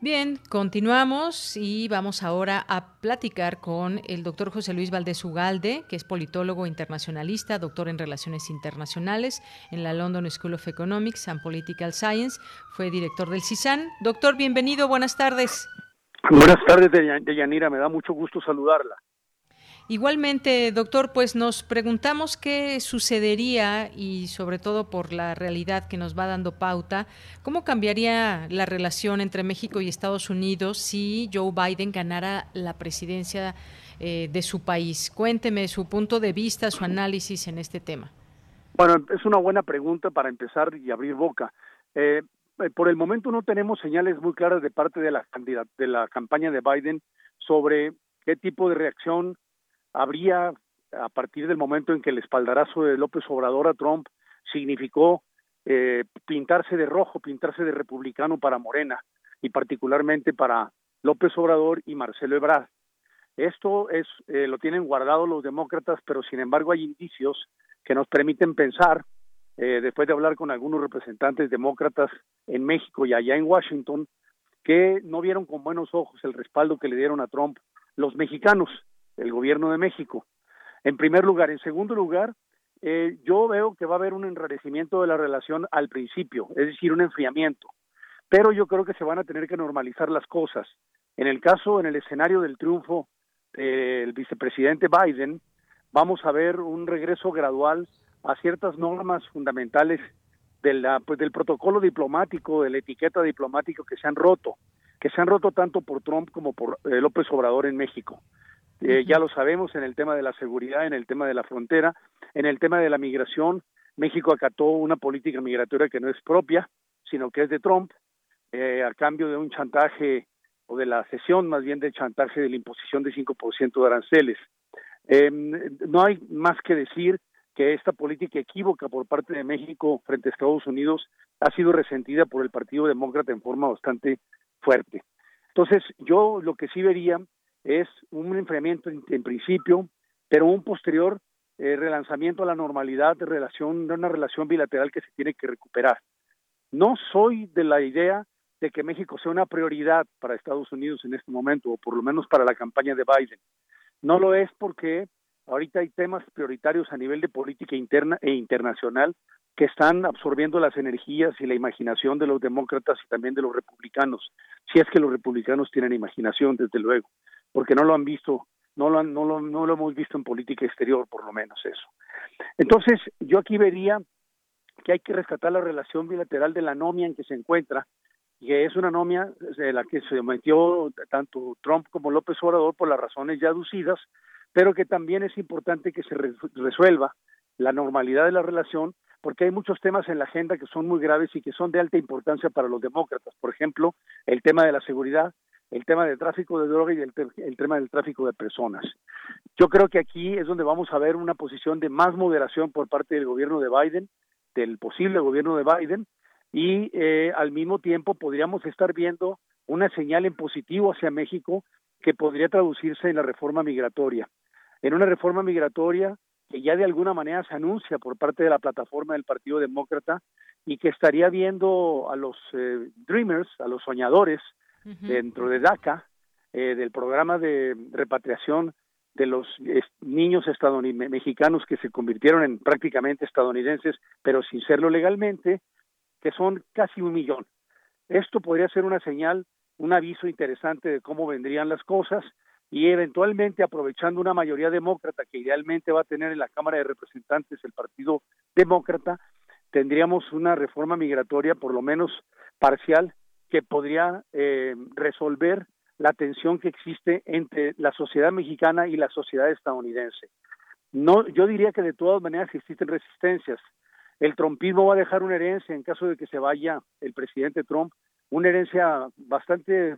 Bien, continuamos y vamos ahora a platicar con el doctor José Luis Valdés Ugalde, que es politólogo internacionalista, doctor en Relaciones Internacionales en la London School of Economics and Political Science, fue director del CISAN. Doctor, bienvenido, buenas tardes. Buenas tardes, Deyanira, me da mucho gusto saludarla. Igualmente, doctor, pues nos preguntamos qué sucedería y sobre todo por la realidad que nos va dando pauta, cómo cambiaría la relación entre México y Estados Unidos si Joe Biden ganara la presidencia eh, de su país. Cuénteme su punto de vista, su análisis en este tema. Bueno, es una buena pregunta para empezar y abrir boca. Eh, por el momento no tenemos señales muy claras de parte de la, de la campaña de Biden sobre qué tipo de reacción habría, a partir del momento en que el espaldarazo de López Obrador a Trump significó eh, pintarse de rojo, pintarse de republicano para Morena y particularmente para López Obrador y Marcelo Ebrard. Esto es eh, lo tienen guardado los demócratas, pero sin embargo hay indicios que nos permiten pensar, eh, después de hablar con algunos representantes demócratas en México y allá en Washington, que no vieron con buenos ojos el respaldo que le dieron a Trump los mexicanos el gobierno de México. En primer lugar. En segundo lugar, eh, yo veo que va a haber un enrarecimiento de la relación al principio, es decir, un enfriamiento. Pero yo creo que se van a tener que normalizar las cosas. En el caso, en el escenario del triunfo del vicepresidente Biden, vamos a ver un regreso gradual a ciertas normas fundamentales pues, del protocolo diplomático, de la etiqueta diplomática que se han roto, que se han roto tanto por Trump como por eh, López Obrador en México. Eh, ya lo sabemos en el tema de la seguridad, en el tema de la frontera, en el tema de la migración. México acató una política migratoria que no es propia, sino que es de Trump, eh, a cambio de un chantaje o de la cesión más bien del chantaje de la imposición de 5% de aranceles. Em, no hay más que decir que esta política equívoca por parte de México frente a Estados Unidos ha sido resentida por el Partido Demócrata en forma bastante fuerte. Entonces, yo lo que sí vería es un enfriamiento en, principio, pero un posterior eh, relanzamiento a la normalidad de relación de una relación bilateral que se tiene que recuperar. No soy de la idea de que México sea una prioridad para Estados Unidos en este momento, o por lo menos para la campaña de Biden. No lo es porque ahorita hay temas prioritarios a nivel de política interna e internacional que están absorbiendo las energías y la imaginación de los demócratas y también de los republicanos, si es que los republicanos tienen imaginación, desde luego porque no lo han visto, no lo, no lo, no lo hemos visto en política exterior, por lo menos eso. Entonces, yo aquí vería que hay que rescatar la relación bilateral de la anomia en que se encuentra, que es una anomia de la que se metió tanto Trump como López Obrador por las razones ya aducidas, pero que también es importante que se resuelva la normalidad de la relación porque hay muchos temas en la agenda que son muy graves y que son de alta importancia para los demócratas. Por ejemplo, el tema de la seguridad, el tema del tráfico de droga y el, el, tema del tráfico de personas. Yo creo que aquí es donde vamos a ver una posición de más moderación por parte del gobierno de Biden, del posible gobierno de Biden, y eh, al mismo tiempo podríamos estar viendo una señal en positivo hacia México que podría traducirse en la reforma migratoria. En una reforma migratoria que ya de alguna manera se anuncia por parte de la plataforma del Partido Demócrata y que estaría viendo a los eh, Dreamers, a los soñadores dentro de DACA, eh, del programa de repatriación de los niños estadounidenses mexicanos que se convirtieron en prácticamente estadounidenses, pero sin serlo legalmente, que son casi un millón. Esto podría ser una señal, un aviso interesante de cómo vendrían las cosas y eventualmente aprovechando una mayoría demócrata que idealmente va a tener en la Cámara de Representantes el Partido Demócrata, tendríamos una reforma migratoria por lo menos parcial que podría eh, resolver la tensión que existe entre la sociedad mexicana y la sociedad estadounidense. No, yo diría que de todas maneras existen resistencias. El trumpismo va a dejar una herencia en caso de que se vaya el presidente Trump, una herencia bastante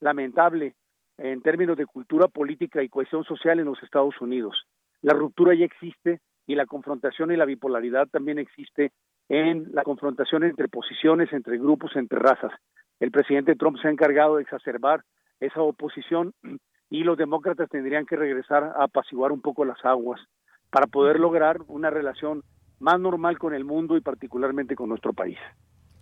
lamentable en términos de cultura política y cohesión social en los Estados Unidos. La ruptura ya existe y la confrontación y la bipolaridad también existe en la confrontación entre posiciones, entre grupos, entre razas. El presidente Trump se ha encargado de exacerbar esa oposición y los demócratas tendrían que regresar a apaciguar un poco las aguas para poder lograr una relación más normal con el mundo y particularmente con nuestro país.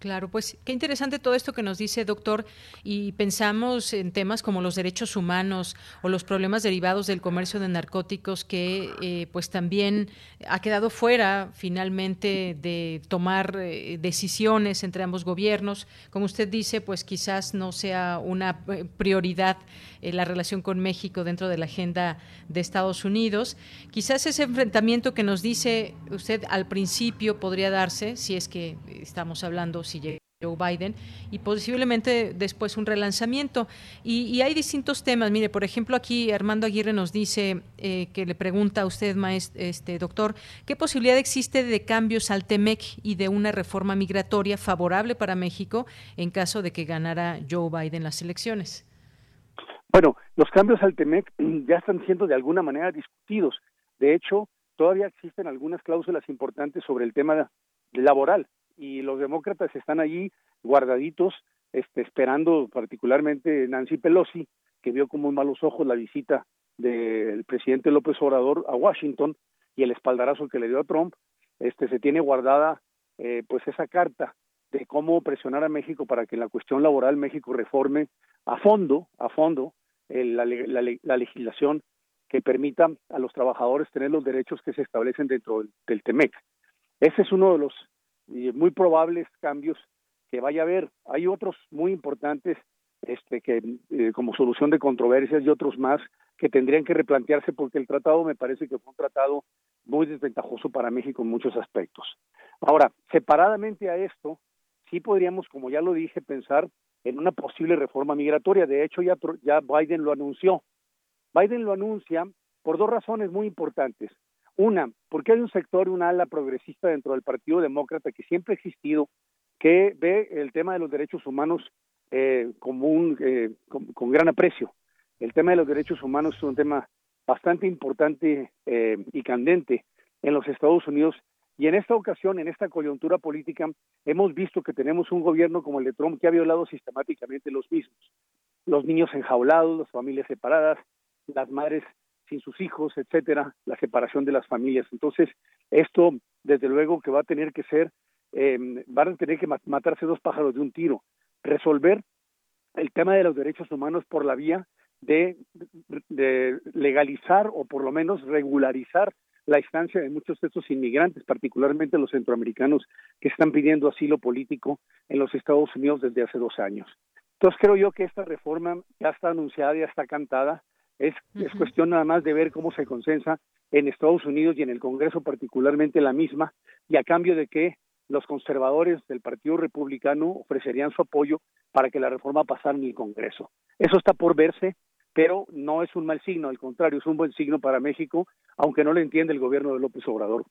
Claro, pues qué interesante todo esto que nos dice, doctor, y pensamos en temas como los derechos humanos o los problemas derivados del comercio de narcóticos que eh, pues también ha quedado fuera finalmente de tomar eh, decisiones entre ambos gobiernos. Como usted dice, pues quizás no sea una eh, prioridad la relación con México dentro de la agenda de Estados Unidos. Quizás ese enfrentamiento que nos dice usted al principio podría darse, si es que estamos hablando llega Joe Biden y posiblemente después un relanzamiento. Y, hay distintos temas. Mire, por ejemplo, aquí Armando Aguirre nos dice eh, que le pregunta a usted, maestro, este doctor, ¿qué posibilidad existe de cambios al TEMEC y de una reforma migratoria favorable para México en caso de que ganara Joe Biden las elecciones? Bueno, los cambios al TEMEC ya están siendo de alguna manera discutidos. De hecho, todavía existen algunas cláusulas importantes sobre el tema laboral y los demócratas están allí guardaditos, este, esperando particularmente Nancy Pelosi, que vio como malos ojos la visita del presidente López Obrador a Washington y el espaldarazo que le dio a Trump, este, se tiene guardada eh, pues esa carta de cómo presionar a México para que en la cuestión laboral México reforme a fondo, a fondo, la, la, legislación que permita a los trabajadores tener los derechos que se establecen dentro del TEMEC. Ese es uno de los y muy probables cambios que vaya a haber. Hay otros muy importantes este que eh, como solución de controversias y otros más que tendrían que replantearse porque el tratado me parece que fue un tratado muy desventajoso para México en muchos aspectos. Ahora, separadamente a esto, sí podríamos, como ya lo dije, pensar en una posible reforma migratoria. De hecho, ya, ya Biden lo anunció. Biden lo anuncia por dos razones muy importantes. Una, porque hay un sector, un ala progresista dentro del Partido Demócrata que siempre ha existido, que ve el tema de los derechos humanos eh, como un, eh, con, gran aprecio. El tema de los derechos humanos es un tema bastante importante eh, y candente en los Estados Unidos y en esta ocasión, en esta coyuntura política, hemos visto que tenemos un gobierno como el de Trump que ha violado sistemáticamente los mismos. Los niños enjaulados, las familias separadas, las madres sin sus hijos, etcétera, la separación de las familias. Entonces, esto, desde luego, que va a tener que ser, eh, van a tener que matarse dos pájaros de un tiro, resolver el tema de los derechos humanos por la vía de, de legalizar o por lo menos regularizar la estancia de muchos de estos inmigrantes, particularmente los centroamericanos que están pidiendo asilo político en los Estados Unidos desde hace dos años. Entonces creo yo que esta reforma ya está anunciada, ya está cantada, es, es cuestión nada más de ver cómo se consensa en Estados Unidos y en el Congreso particularmente la misma, y a cambio de que los conservadores del Partido Republicano ofrecerían su apoyo para que la reforma pasara en el Congreso. Eso está por verse, pero no es un mal signo, al contrario, es un buen signo para México, aunque no lo entiende el gobierno de López Obrador.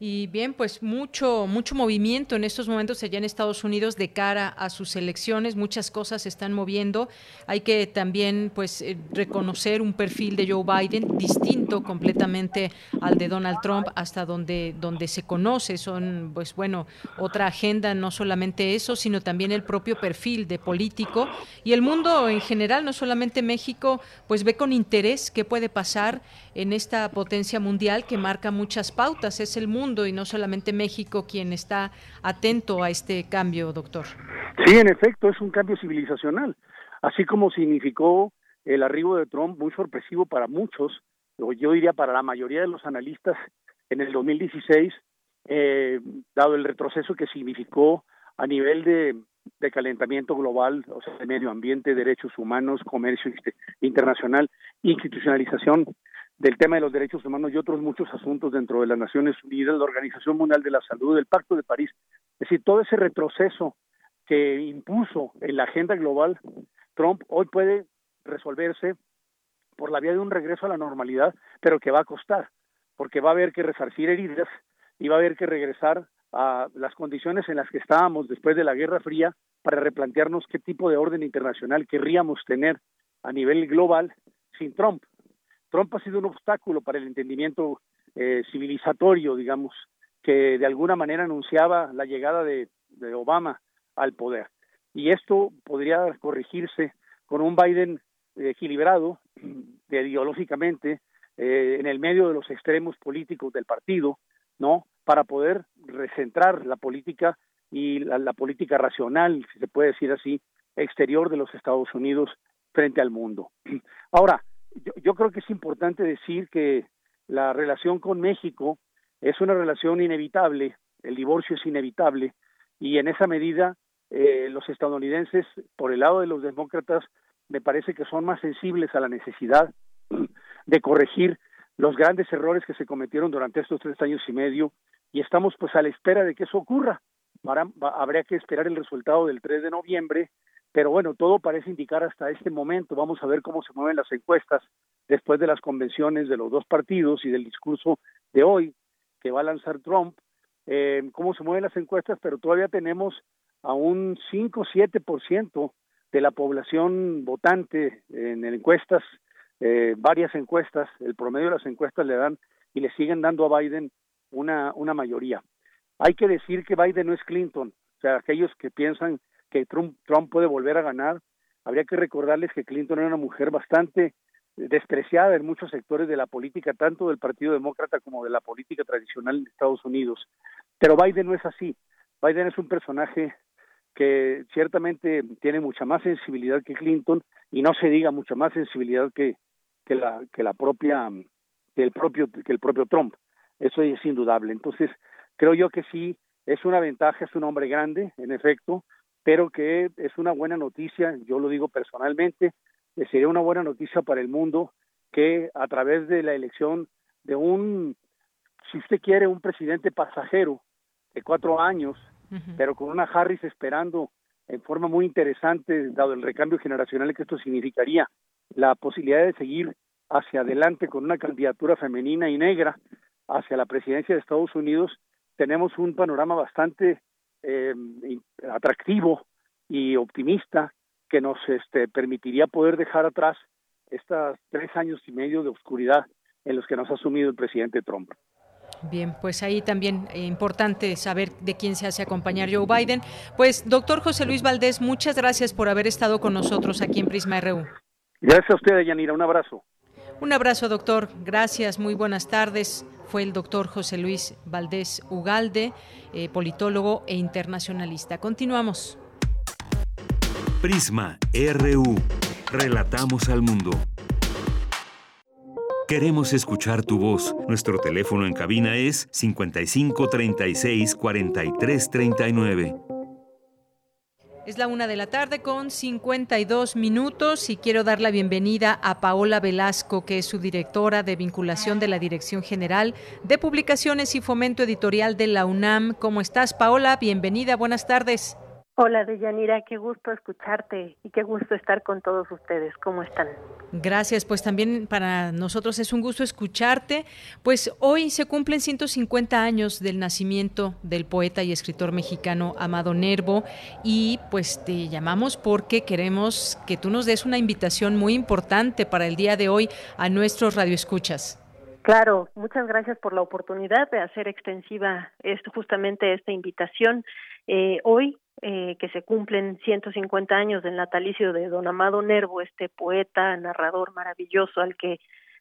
Y bien, pues mucho, mucho movimiento en estos momentos allá en Estados Unidos de cara a sus elecciones. Muchas cosas se están moviendo. Hay que también, pues, eh, reconocer un perfil de Joe Biden distinto completamente al de Donald Trump, hasta donde, donde se conoce. Son, pues, bueno, otra agenda, no solamente eso, sino también el propio perfil de político. Y el mundo en general, no solamente México, pues ve con interés qué puede pasar en esta potencia mundial que marca muchas pautas. Es el mundo y no solamente México quien está atento a este cambio, doctor. Sí, en efecto, es un cambio civilizacional, así como significó el arribo de Trump muy sorpresivo para muchos, o yo diría para la mayoría de los analistas en el 2016, eh, dado el retroceso que significó a nivel de, de calentamiento global, o sea, de medio ambiente, derechos humanos, comercio internacional, institucionalización del tema de los derechos humanos y otros muchos asuntos dentro de las Naciones Unidas, la Organización Mundial de la Salud, el Pacto de París. Es decir, todo ese retroceso que impuso en la agenda global, Trump hoy puede resolverse por la vía de un regreso a la normalidad, pero que va a costar, porque va a haber que resarcir heridas y va a haber que regresar a las condiciones en las que estábamos después de la Guerra Fría para replantearnos qué tipo de orden internacional querríamos tener a nivel global sin Trump. Trump ha sido un obstáculo para el entendimiento eh, civilizatorio, digamos, que de alguna manera anunciaba la llegada de, Obama al poder. Y esto podría corregirse con un Biden equilibrado ideológicamente eh, en el medio de los extremos políticos del partido, ¿no? Para poder recentrar la política y la, la política racional, si se puede decir así, exterior de los Estados Unidos frente al mundo. Ahora, yo, creo que es importante decir que la relación con México es una relación inevitable, el divorcio es inevitable, y en esa medida eh, los estadounidenses, por el lado de los demócratas, me parece que son más sensibles a la necesidad de corregir los grandes errores que se cometieron durante estos tres años y medio, y estamos pues a la espera de que eso ocurra. habría que esperar el resultado del 3 de noviembre pero bueno, todo parece indicar hasta este momento, vamos a ver cómo se mueven las encuestas después de las convenciones de los dos partidos y del discurso de hoy que va a lanzar Trump, eh, cómo se mueven las encuestas, pero todavía tenemos a un 5 7% de la población votante en encuestas, eh, varias encuestas, el promedio de las encuestas le dan y le siguen dando a Biden una, una mayoría. Hay que decir que Biden no es Clinton, o sea, aquellos que piensan que Trump, Trump puede volver a ganar. Habría que recordarles que Clinton era una mujer bastante despreciada en muchos sectores de la política, tanto del Partido Demócrata como de la política tradicional en Estados Unidos. Pero Biden no es así. Biden es un personaje que ciertamente tiene mucha más sensibilidad que Clinton y no se diga mucha más sensibilidad que, que la que la propia que el propio que el propio Trump. Eso es indudable. Entonces, creo yo que sí es una ventaja, es un hombre grande, en efecto, pero que es una buena noticia, yo lo digo personalmente, sería una buena noticia para el mundo que a través de la elección de un, si usted quiere, un presidente pasajero de cuatro años, pero con una Harris esperando en forma muy interesante, dado el recambio generacional que esto significaría, la posibilidad de seguir hacia adelante con una candidatura femenina y negra hacia la presidencia de Estados Unidos, tenemos un panorama bastante eh, atractivo y optimista que nos este, permitiría poder dejar atrás estos tres años y medio de oscuridad en los que nos ha asumido el presidente Trump. Bien, pues ahí también es importante saber de quién se hace acompañar Joe Biden. Pues, doctor José Luis Valdés, muchas gracias por haber estado con nosotros aquí en Prisma RU. Gracias a usted, Yanira. Un abrazo. Un abrazo, doctor. Gracias. Muy buenas tardes fue el doctor José Luis Valdés Ugalde, eh, politólogo e internacionalista. Continuamos. Prisma RU. Relatamos al mundo. Queremos escuchar tu voz. Nuestro teléfono en cabina es 55 36 43 39. Es la una de la tarde con 52 minutos y quiero dar la bienvenida a Paola Velasco, que es su directora de vinculación de la Dirección General de Publicaciones y Fomento Editorial de la UNAM. ¿Cómo estás, Paola? Bienvenida, buenas tardes. Hola, Deyanira, qué gusto escucharte y qué gusto estar con todos ustedes. ¿Cómo están? Gracias, pues también para nosotros es un gusto escucharte. Pues hoy se cumplen 150 años del nacimiento del poeta y escritor mexicano Amado Nervo y pues te llamamos porque queremos que tú nos des una invitación muy importante para el día de hoy a nuestros radioescuchas. Claro, muchas gracias por la oportunidad de hacer extensiva esto, justamente esta invitación. Eh, hoy eh, que se cumplen 150 años del natalicio de don Amado Nervo, este poeta, narrador maravilloso al que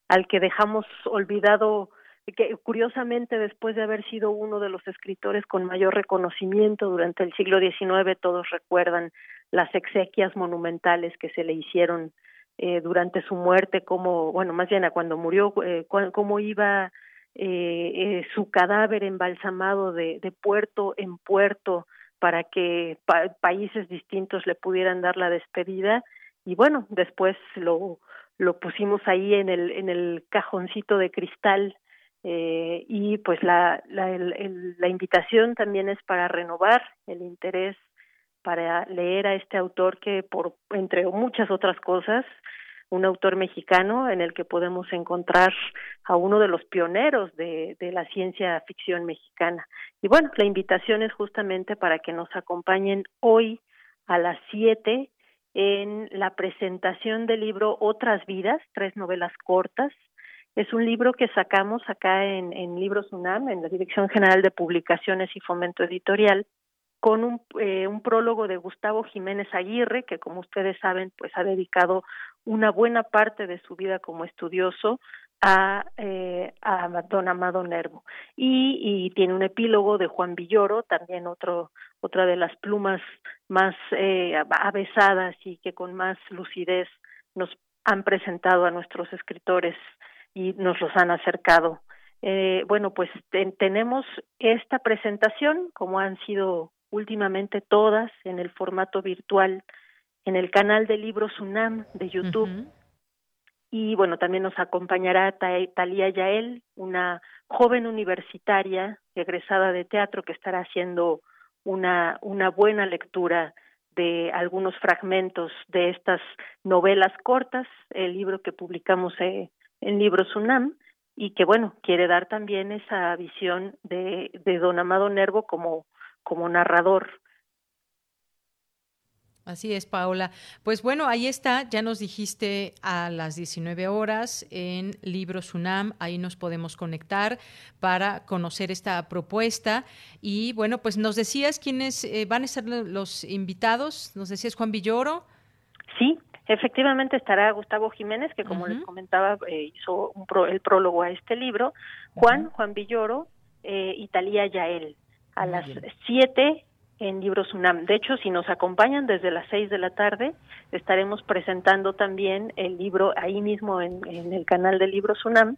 al que dejamos olvidado que curiosamente después de haber sido uno de los escritores con mayor reconocimiento durante el siglo XIX, todos recuerdan las exequias monumentales que se le hicieron eh, durante su muerte, como, bueno, más bien a cuando murió, eh, cómo iba eh, eh, su cadáver embalsamado de, de puerto en puerto, para que países distintos le pudieran dar la despedida. Y bueno después lo lo pusimos ahí en el en el cajoncito de cristal eh, y pues la la, el, la invitación también es para renovar el interés para leer a este autor que por entre muchas otras cosas un autor mexicano en el que podemos encontrar a uno de los pioneros de, de la ciencia ficción mexicana. Y bueno, la invitación es justamente para que nos acompañen hoy a las siete en la presentación del libro Otras Vidas, tres novelas cortas. Es un libro que sacamos acá en, en Libros UNAM, en la Dirección General de Publicaciones y Fomento Editorial, con un, eh, un prólogo de Gustavo Jiménez Aguirre, que como ustedes saben, pues ha dedicado una buena parte de su vida como estudioso a, eh, a don Amado Nervo. Y, tiene un epílogo de Juan Villoro, también otro, otra de las plumas más eh, avesadas y que con más lucidez nos han presentado a nuestros escritores y nos los han acercado. Eh, bueno, pues tenemos esta presentación, como han sido últimamente todas, en el formato virtual en el canal de libros UNAM de YouTube. Y bueno, también nos acompañará Talía Yael, una joven universitaria egresada de teatro que estará haciendo una, una buena lectura de algunos fragmentos de estas novelas cortas, el libro que publicamos eh, en Libros UNAM, y que bueno, quiere dar también esa visión de, de don Amado Nervo como, como narrador Así es, Paola. Pues bueno, ahí está, ya nos dijiste a las 19 horas en Libros UNAM, ahí nos podemos conectar para conocer esta propuesta. Y bueno, pues nos decías quiénes eh, van a ser los invitados, nos decías Juan Villoro. Sí, efectivamente estará Gustavo Jiménez, que como les comentaba, eh, hizo un el prólogo a este libro, Juan, Juan Villoro eh, y Talía Yael. A las 7 en Libros UNAM. De hecho, si nos acompañan desde las seis de la tarde, estaremos presentando también el libro ahí mismo en, el canal de Libros UNAM,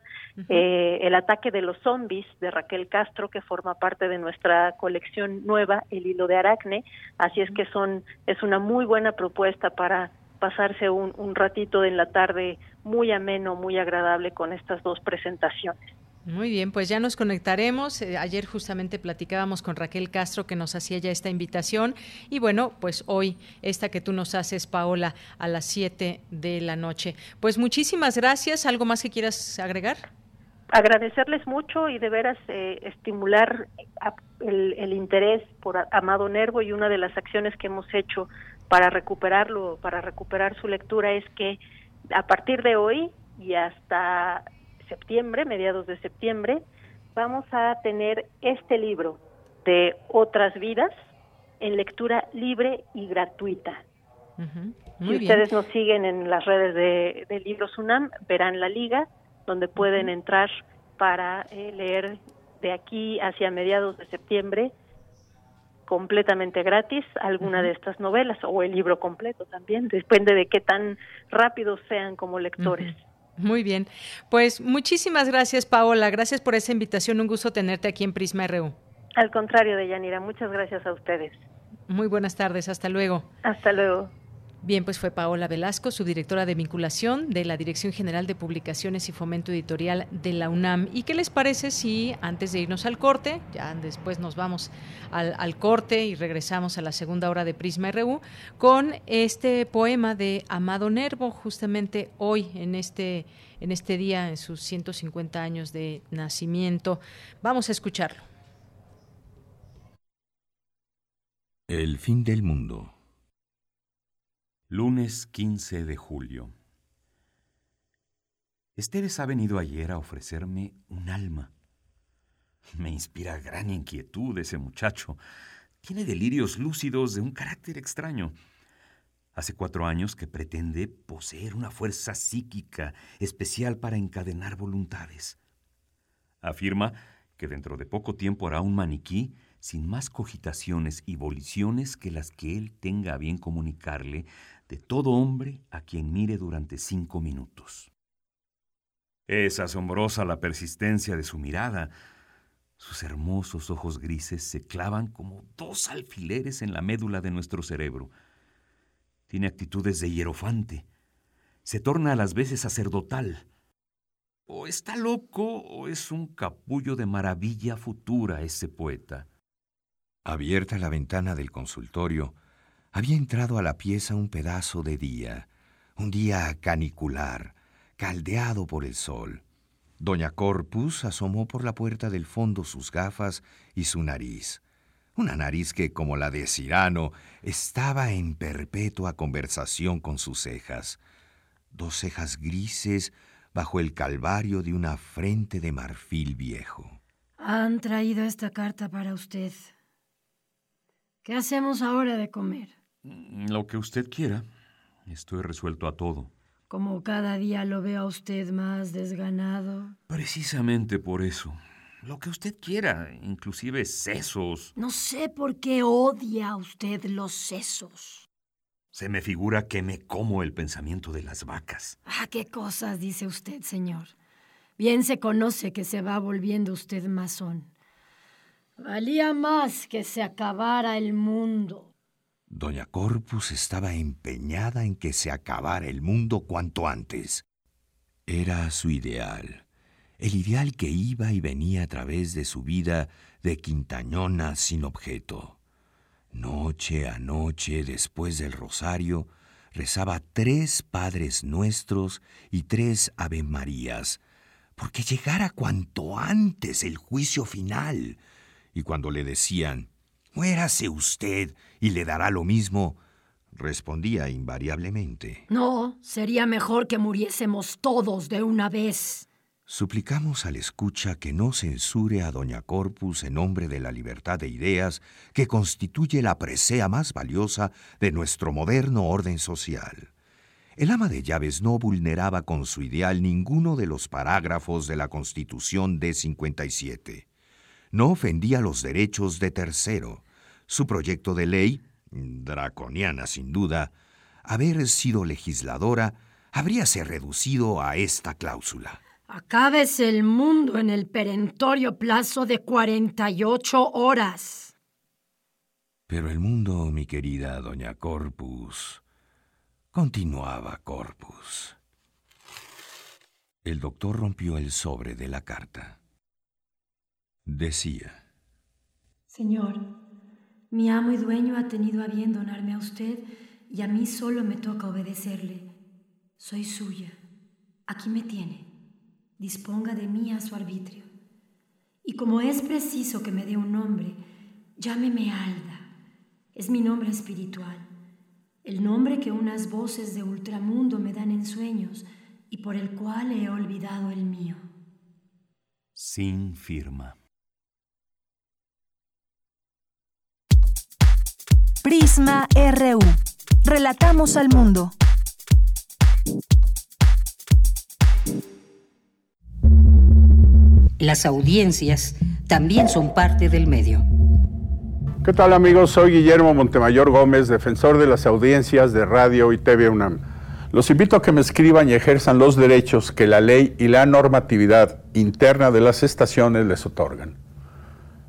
eh, El ataque de los zombies de Raquel Castro, que forma parte de nuestra colección nueva, El hilo de Aracne. Así es que son es una muy buena propuesta para pasarse un, un ratito en la tarde muy ameno, muy agradable con estas dos presentaciones. Muy bien, pues ya nos conectaremos. Eh, ayer justamente platicábamos con Raquel Castro que nos hacía ya esta invitación y bueno, pues hoy esta que tú nos haces, Paola, a las 7 de la noche. Pues muchísimas gracias. ¿Algo más que quieras agregar? Agradecerles mucho y de veras eh, estimular el, el interés por Amado Nervo y una de las acciones que hemos hecho para recuperarlo, para recuperar su lectura es que a partir de hoy y hasta septiembre, mediados de septiembre, vamos a tener este libro de Otras Vidas en lectura libre y gratuita. si ustedes nos siguen en las redes de, de, Libros UNAM, verán la liga donde pueden entrar para eh, leer de aquí hacia mediados de septiembre completamente gratis alguna de estas novelas o el libro completo también, depende de qué tan rápidos sean como lectores. Muy bien. Pues muchísimas gracias, Paola. Gracias por esa invitación. Un gusto tenerte aquí en Prisma RU. Al contrario, Deyanira, muchas gracias a ustedes. Muy buenas tardes. Hasta luego. Hasta luego. Bien, pues fue Paola Velasco, subdirectora de vinculación de la Dirección General de Publicaciones y Fomento Editorial de la UNAM. ¿Y qué les parece si antes de irnos al corte, ya después nos vamos al, corte y regresamos a la segunda hora de Prisma RU, con este poema de Amado Nervo, justamente hoy en este, en este día, en sus 150 años de nacimiento? Vamos a escucharlo. El fin del mundo. Lunes 15 de julio. Esteves ha venido ayer a ofrecerme un alma. Me inspira gran inquietud ese muchacho. Tiene delirios lúcidos de un carácter extraño. Hace cuatro años que pretende poseer una fuerza psíquica especial para encadenar voluntades. Afirma que dentro de poco tiempo hará un maniquí sin más cogitaciones y voliciones que las que él tenga a bien comunicarle de todo hombre a quien mire durante cinco minutos. Es asombrosa la persistencia de su mirada. Sus hermosos ojos grises se clavan como dos alfileres en la médula de nuestro cerebro. Tiene actitudes de hierofante. Se torna a las veces sacerdotal. O está loco o es un capullo de maravilla futura ese poeta. Abierta la ventana del consultorio, había entrado a la pieza un pedazo de día, un día canicular, caldeado por el sol. Doña Corpus asomó por la puerta del fondo sus gafas y su nariz. Una nariz que, como la de Cirano, estaba en perpetua conversación con sus cejas. Dos cejas grises bajo el calvario de una frente de marfil viejo. Han traído esta carta para usted. ¿Qué hacemos ahora de comer? Mm, lo que usted quiera. Estoy resuelto a todo. Como cada día lo veo a usted más desganado. Precisamente por eso. Lo que usted quiera, inclusive sesos. No sé por qué odia a usted los sesos. Se me figura que me como el pensamiento de las vacas. Ah, qué cosas dice usted, señor. Bien se conoce que se va volviendo usted masón. Valía más que se acabara el mundo. Doña Corpus estaba empeñada en que se acabara el mundo cuanto antes. Era su ideal, el ideal que iba y venía a través de su vida de quintañona sin objeto. Noche a noche, después del rosario, rezaba tres Padres Nuestros y tres Ave Marías, porque llegara cuanto antes el juicio final. Y cuando le decían, Muérase usted y le dará lo mismo, respondía invariablemente. No, sería mejor que muriésemos todos de una vez. Suplicamos al escucha que no censure a Doña Corpus en nombre de la libertad de ideas que constituye la presea más valiosa de nuestro moderno orden social. El ama de llaves no vulneraba con su ideal ninguno de los parágrafos de la Constitución de 57 no ofendía los derechos de tercero. Su proyecto de ley, draconiana sin duda, haber sido legisladora, habríase reducido a esta cláusula. Acábese el mundo en el perentorio plazo de 48 horas. Pero el mundo, mi querida doña Corpus, continuaba Corpus. El doctor rompió el sobre de la carta. Decía. Señor, mi amo y dueño ha tenido a bien donarme a usted y a mí solo me toca obedecerle. Soy suya. Aquí me tiene. Disponga de mí a su arbitrio. Y como es preciso que me dé un nombre, llámeme Alda. Es mi nombre espiritual. El nombre que unas voces de ultramundo me dan en sueños y por el cual he olvidado el mío. Sin firma. Prisma RU. Relatamos al mundo. Las audiencias también son parte del medio. ¿Qué tal amigos? Soy Guillermo Montemayor Gómez, defensor de las audiencias de Radio y TV UNAM. Los invito a que me escriban y ejerzan los derechos que la ley y la normatividad interna de las estaciones les otorgan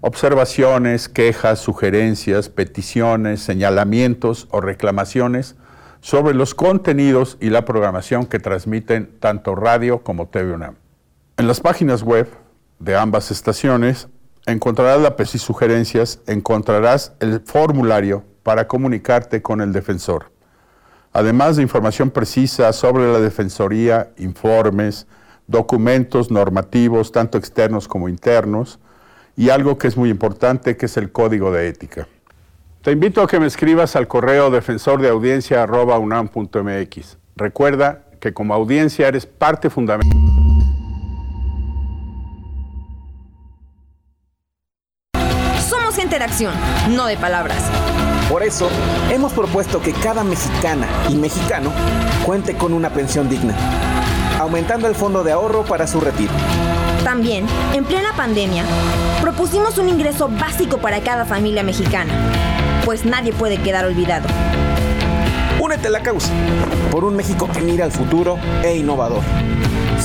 observaciones, quejas, sugerencias, peticiones, señalamientos o reclamaciones sobre los contenidos y la programación que transmiten tanto radio como TV UNAM. En las páginas web de ambas estaciones encontrarás la sugerencias, encontrarás el formulario para comunicarte con el defensor. Además de información precisa sobre la defensoría, informes, documentos normativos, tanto externos como internos, y algo que es muy importante, que es el código de ética. Te invito a que me escribas al correo defensordeaudiencia.unam.mx. Recuerda que como audiencia eres parte fundamental. Somos interacción, no de palabras. Por eso, hemos propuesto que cada mexicana y mexicano cuente con una pensión digna, aumentando el fondo de ahorro para su retiro. También, en plena pandemia, propusimos un ingreso básico para cada familia mexicana, pues nadie puede quedar olvidado. Únete a la causa, por un México que mira al futuro e innovador.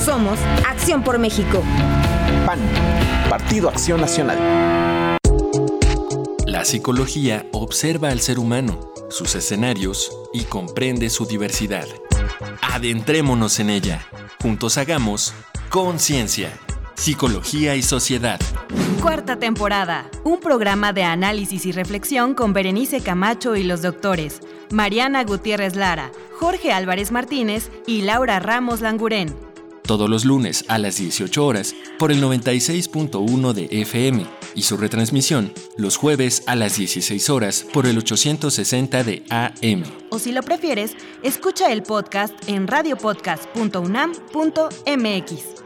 Somos Acción por México. PAN, Partido Acción Nacional. La psicología observa al ser humano, sus escenarios y comprende su diversidad. Adentrémonos en ella. Juntos hagamos conciencia. Psicología y Sociedad. Cuarta temporada. Un programa de análisis y reflexión con Berenice Camacho y los doctores Mariana Gutiérrez Lara, Jorge Álvarez Martínez y Laura Ramos Langurén. Todos los lunes a las 18 horas por el 96.1 de FM y su retransmisión los jueves a las 16 horas por el 860 de AM. O si lo prefieres, escucha el podcast en radiopodcast.unam.mx.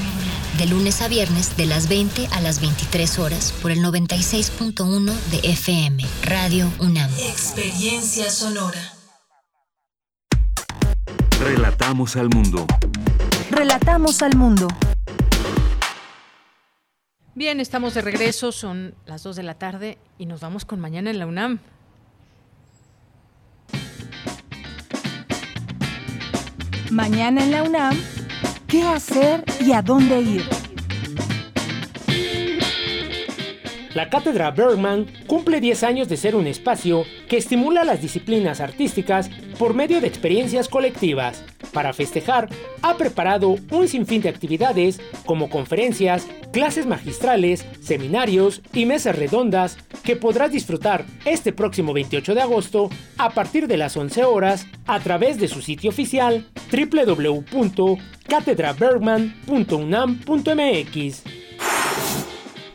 De lunes a viernes, de las 20 a las 23 horas, por el 96.1 de FM, Radio UNAM. Experiencia sonora. Relatamos al mundo. Relatamos al mundo. Bien, estamos de regreso, son las 2 de la tarde y nos vamos con mañana en la UNAM. Mañana en la UNAM, ¿qué hacer y a dónde ir? La Cátedra Bergman cumple 10 años de ser un espacio que estimula las disciplinas artísticas por medio de experiencias colectivas. Para festejar, ha preparado un sinfín de actividades como conferencias, clases magistrales, seminarios y mesas redondas que podrás disfrutar este próximo 28 de agosto a partir de las 11 horas a través de su sitio oficial www.catedrabergman.unam.mx.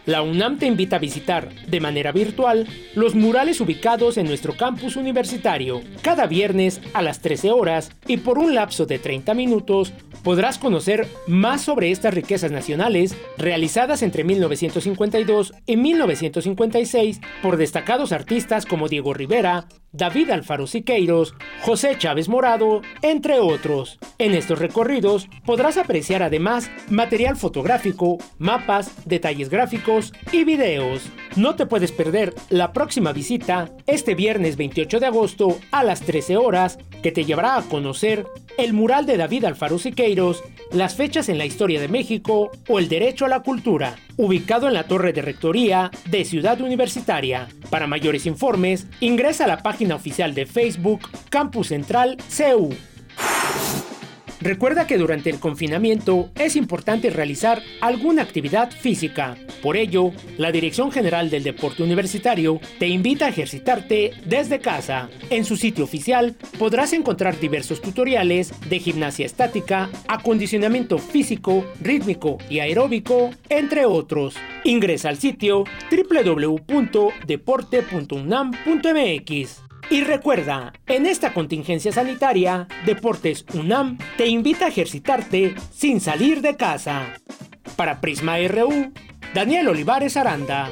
La UNAM te invita a visitar, de manera virtual, los murales ubicados en nuestro campus universitario. Cada viernes a las 13 horas y por un lapso de 30 minutos podrás conocer más sobre estas riquezas nacionales realizadas entre 1952 y 1956 por destacados artistas como Diego Rivera, David Alfaro Siqueiros, José Chávez Morado, entre otros. En estos recorridos podrás apreciar además material fotográfico, mapas, detalles gráficos y videos. No te puedes perder la próxima visita este viernes 28 de agosto a las 13 horas que te llevará a conocer el mural de David Alfaro Siqueiros, las fechas en la historia de México o el derecho a la cultura, ubicado en la Torre de Rectoría de Ciudad Universitaria. Para mayores informes, ingresa a la página oficial de Facebook Campus Central CEU. Recuerda que durante el confinamiento es importante realizar alguna actividad física. Por ello, la Dirección General del Deporte Universitario te invita a ejercitarte desde casa. En su sitio oficial podrás encontrar diversos tutoriales de gimnasia estática, acondicionamiento físico, rítmico y aeróbico, entre otros. Ingresa al sitio www.deporte.unam.mx. Y recuerda, en esta contingencia sanitaria, Deportes UNAM te invita a ejercitarte sin salir de casa. Para Prisma RU, Daniel Olivares Aranda.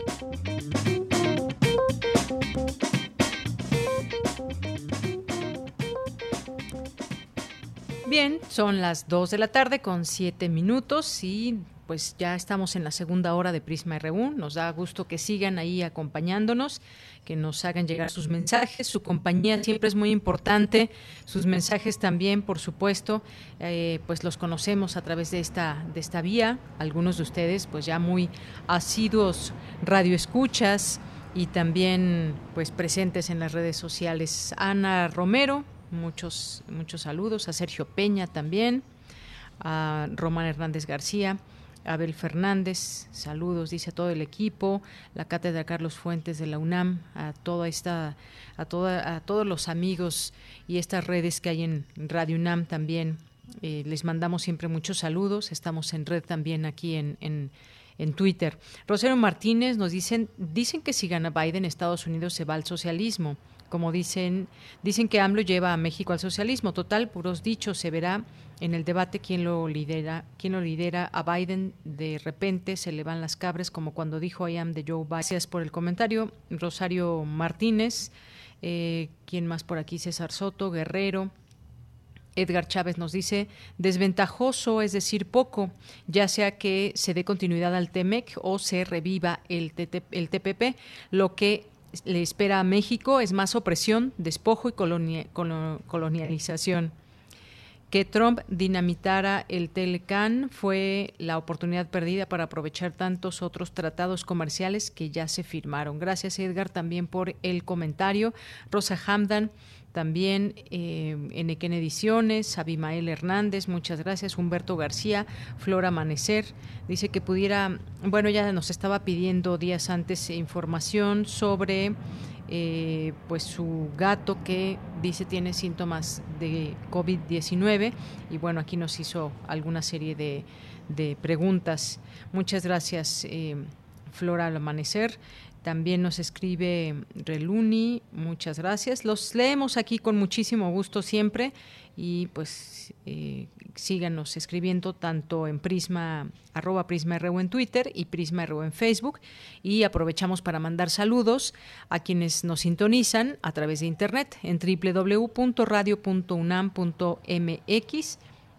Bien, son las 2 de la tarde con 7 minutos y pues ya estamos en la segunda hora de Prisma RU. Nos da gusto que sigan ahí acompañándonos, que nos hagan llegar sus mensajes. Su compañía siempre es muy importante. Sus mensajes también, por supuesto, eh, pues los conocemos a través de esta, de esta vía. Algunos de ustedes, pues ya muy asiduos radioescuchas y también pues presentes en las redes sociales. Ana Romero, muchos, muchos saludos. A Sergio Peña también. A Román Hernández García. Abel Fernández, saludos, dice a todo el equipo, la cátedra Carlos Fuentes de la UNAM, a toda esta, a toda, a todos los amigos y estas redes que hay en Radio UNAM también. Eh, les mandamos siempre muchos saludos. Estamos en red también aquí en, en, en Twitter. Rosero Martínez nos dicen, dicen que si gana Biden, Estados Unidos se va al socialismo como dicen, dicen que AMLO lleva a México al socialismo. Total, puros dichos, se verá en el debate quién lo lidera, quién lo lidera a Biden. De repente se le van las cabres, como cuando dijo I am de Joe Biden. Gracias por el comentario. Rosario Martínez, eh, ¿quién más por aquí? César Soto, Guerrero. Edgar Chávez nos dice, desventajoso, es decir, poco, ya sea que se dé continuidad al TEMEC o se reviva el, el TPP, lo que le espera a México es más opresión, despojo y colonialización. Que Trump dinamitara el Telecan fue la oportunidad perdida para aprovechar tantos otros tratados comerciales que ya se firmaron. Gracias, Edgar, también por el comentario. Rosa Hamdan también eh, en Ediciones, Abimael Hernández, muchas gracias, Humberto García, Flora Amanecer, dice que pudiera, bueno, ya nos estaba pidiendo días antes información sobre eh, pues su gato que dice tiene síntomas de COVID-19 y bueno, aquí nos hizo alguna serie de, preguntas. Muchas gracias, eh, Flora al Amanecer. También nos escribe Reluni, muchas gracias. Los leemos aquí con muchísimo gusto siempre y pues eh, síganos escribiendo tanto en Prisma, arroba Prisma RU en Twitter y Prisma RU en Facebook. Y aprovechamos para mandar saludos a quienes nos sintonizan a través de internet en www.radio.unam.mx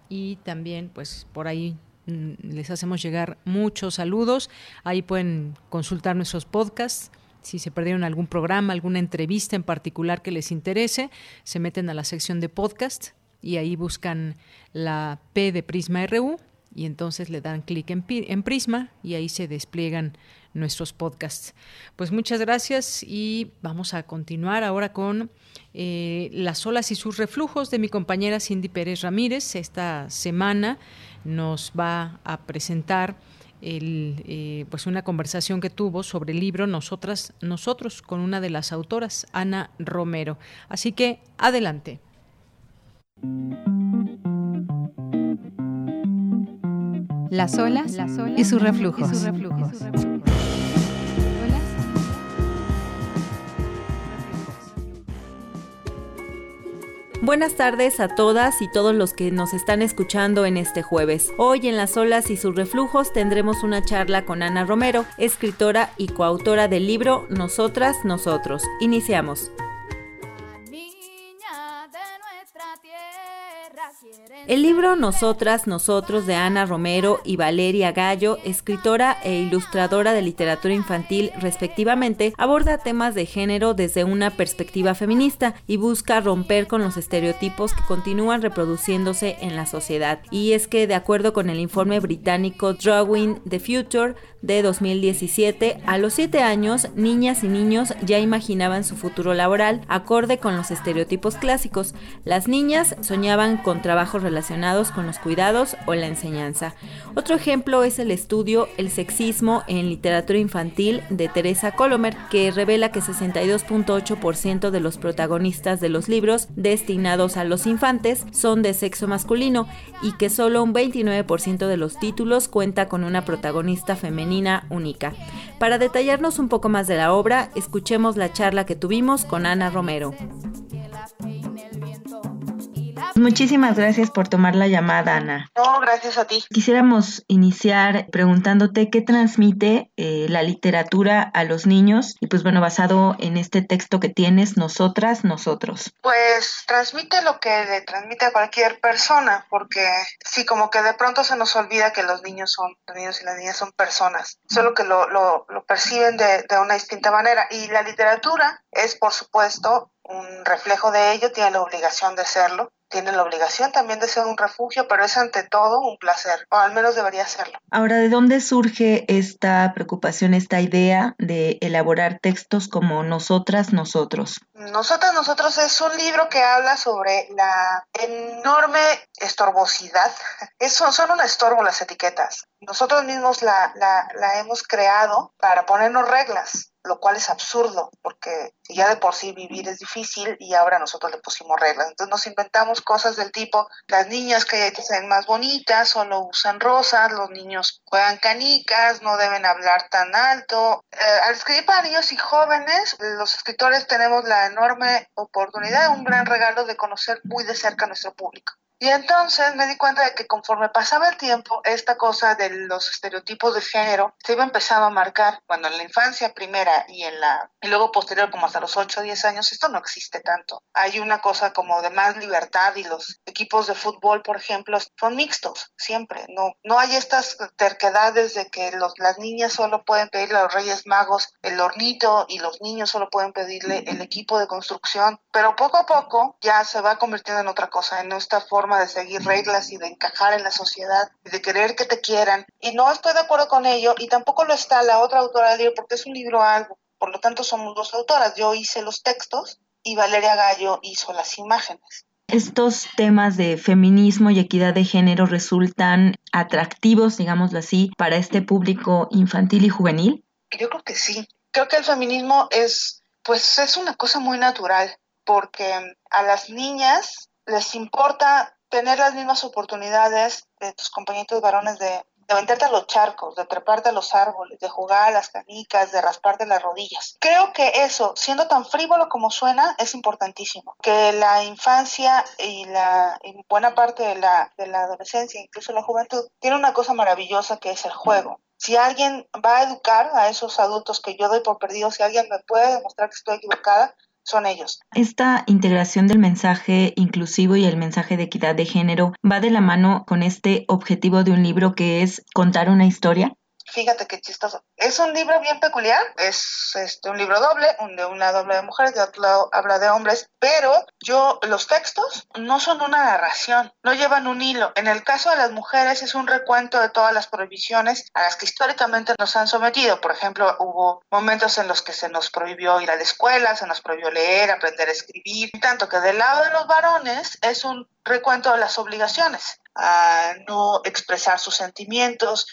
y también pues por ahí les hacemos llegar muchos saludos. Ahí pueden consultar nuestros podcasts. Si se perdieron algún programa, alguna entrevista en particular que les interese, se meten a la sección de podcast y ahí buscan la P de Prisma RU y entonces le dan clic en, en, Prisma y ahí se despliegan nuestros podcasts. Pues muchas gracias y vamos a continuar ahora con eh, las olas y sus reflujos de mi compañera Cindy Pérez Ramírez. Esta semana nos va a presentar el, eh, pues una conversación que tuvo sobre el libro Nosotras, Nosotros con una de las autoras, Ana Romero. Así que adelante. Las olas, y sus reflujos. Y sus reflujos. Buenas tardes a todas y todos los que nos están escuchando en este jueves. Hoy en Las olas y sus reflujos tendremos una charla con Ana Romero, escritora y coautora del libro Nosotras, Nosotros. Iniciamos. El libro Nosotras, Nosotros de Ana Romero y Valeria Gallo, escritora e ilustradora de literatura infantil respectivamente, aborda temas de género desde una perspectiva feminista y busca romper con los estereotipos que continúan reproduciéndose en la sociedad. Y es que, de acuerdo con el informe británico Drawing the Future de 2017, a los 7 años, niñas y niños ya imaginaban su futuro laboral acorde con los estereotipos clásicos. Las niñas soñaban con trabajos relacionados con los cuidados o la enseñanza. Otro ejemplo es el estudio El sexismo en literatura infantil de Teresa Colomer, que revela que 62.8% de los protagonistas de los libros destinados a los infantes son de sexo masculino y que solo un 29% de los títulos cuenta con una protagonista femenina única. Para detallarnos un poco más de la obra, escuchemos la charla que tuvimos con Ana Romero. Muchísimas gracias por tomar la llamada, Ana. No, gracias a ti. Quisiéramos iniciar preguntándote qué transmite eh, la literatura a los niños y pues bueno, basado en este texto que tienes, nosotras, nosotros. Pues transmite lo que le transmite a cualquier persona, porque sí, como que de pronto se nos olvida que los niños son, los niños y las niñas son personas, solo que lo, lo, lo perciben de, de una distinta manera. Y la literatura es, por supuesto, un reflejo de ello, tiene la obligación de serlo, tiene la obligación también de ser un refugio, pero es ante todo un placer, o al menos debería serlo. Ahora, ¿de dónde surge esta preocupación, esta idea de elaborar textos como Nosotras, Nosotros? Nosotras, Nosotros es un libro que habla sobre la enorme estorbosidad. Eso, son un estorbo las etiquetas. Nosotros mismos la, la, la hemos creado para ponernos reglas lo cual es absurdo, porque ya de por sí vivir es difícil y ahora nosotros le pusimos reglas. Entonces nos inventamos cosas del tipo, las niñas que se ven más bonitas solo usan rosas, los niños juegan canicas, no deben hablar tan alto. Eh, al escribir para niños y jóvenes, los escritores tenemos la enorme oportunidad, un gran regalo de conocer muy de cerca a nuestro público. Y entonces me di cuenta de que conforme pasaba el tiempo, esta cosa de los estereotipos de género se iba empezando a marcar. Cuando en la infancia primera y en la y luego posterior, como hasta los 8 o 10 años, esto no existe tanto. Hay una cosa como de más libertad y los equipos de fútbol, por ejemplo, son mixtos siempre. No, no hay estas terquedades de que los, las niñas solo pueden pedirle a los Reyes Magos el hornito y los niños solo pueden pedirle el equipo de construcción. Pero poco a poco ya se va convirtiendo en otra cosa, en esta forma de seguir reglas y de encajar en la sociedad y de querer que te quieran. Y no estoy de acuerdo con ello y tampoco lo está la otra autora del libro porque es un libro algo. Por lo tanto, somos dos autoras. Yo hice los textos y Valeria Gallo hizo las imágenes. Estos temas de feminismo y equidad de género resultan atractivos, digámoslo así, para este público infantil y juvenil. Yo creo que sí. Creo que el feminismo es, pues, es una cosa muy natural porque a las niñas les importa tener las mismas oportunidades de tus compañeros varones de, de meterte a los charcos, de treparte a los árboles, de jugar a las canicas, de rasparte las rodillas. Creo que eso, siendo tan frívolo como suena, es importantísimo. Que la infancia y la buena parte de la, de la adolescencia, incluso la juventud, tiene una cosa maravillosa que es el juego. Si alguien va a educar a esos adultos que yo doy por perdidos, si alguien me puede demostrar que estoy equivocada, son ellos. Esta integración del mensaje inclusivo y el mensaje de equidad de género va de la mano con este objetivo de un libro que es contar una historia. Fíjate qué chistoso. Es un libro bien peculiar, es este, un libro doble, un de un lado habla de mujeres, de otro lado habla de hombres, pero yo, los textos no son una narración, no llevan un hilo. En el caso de las mujeres es un recuento de todas las prohibiciones a las que históricamente nos han sometido. Por ejemplo, hubo momentos en los que se nos prohibió ir a la escuela, se nos prohibió leer, aprender a escribir, tanto que del lado de los varones es un recuento de las obligaciones a no expresar sus sentimientos,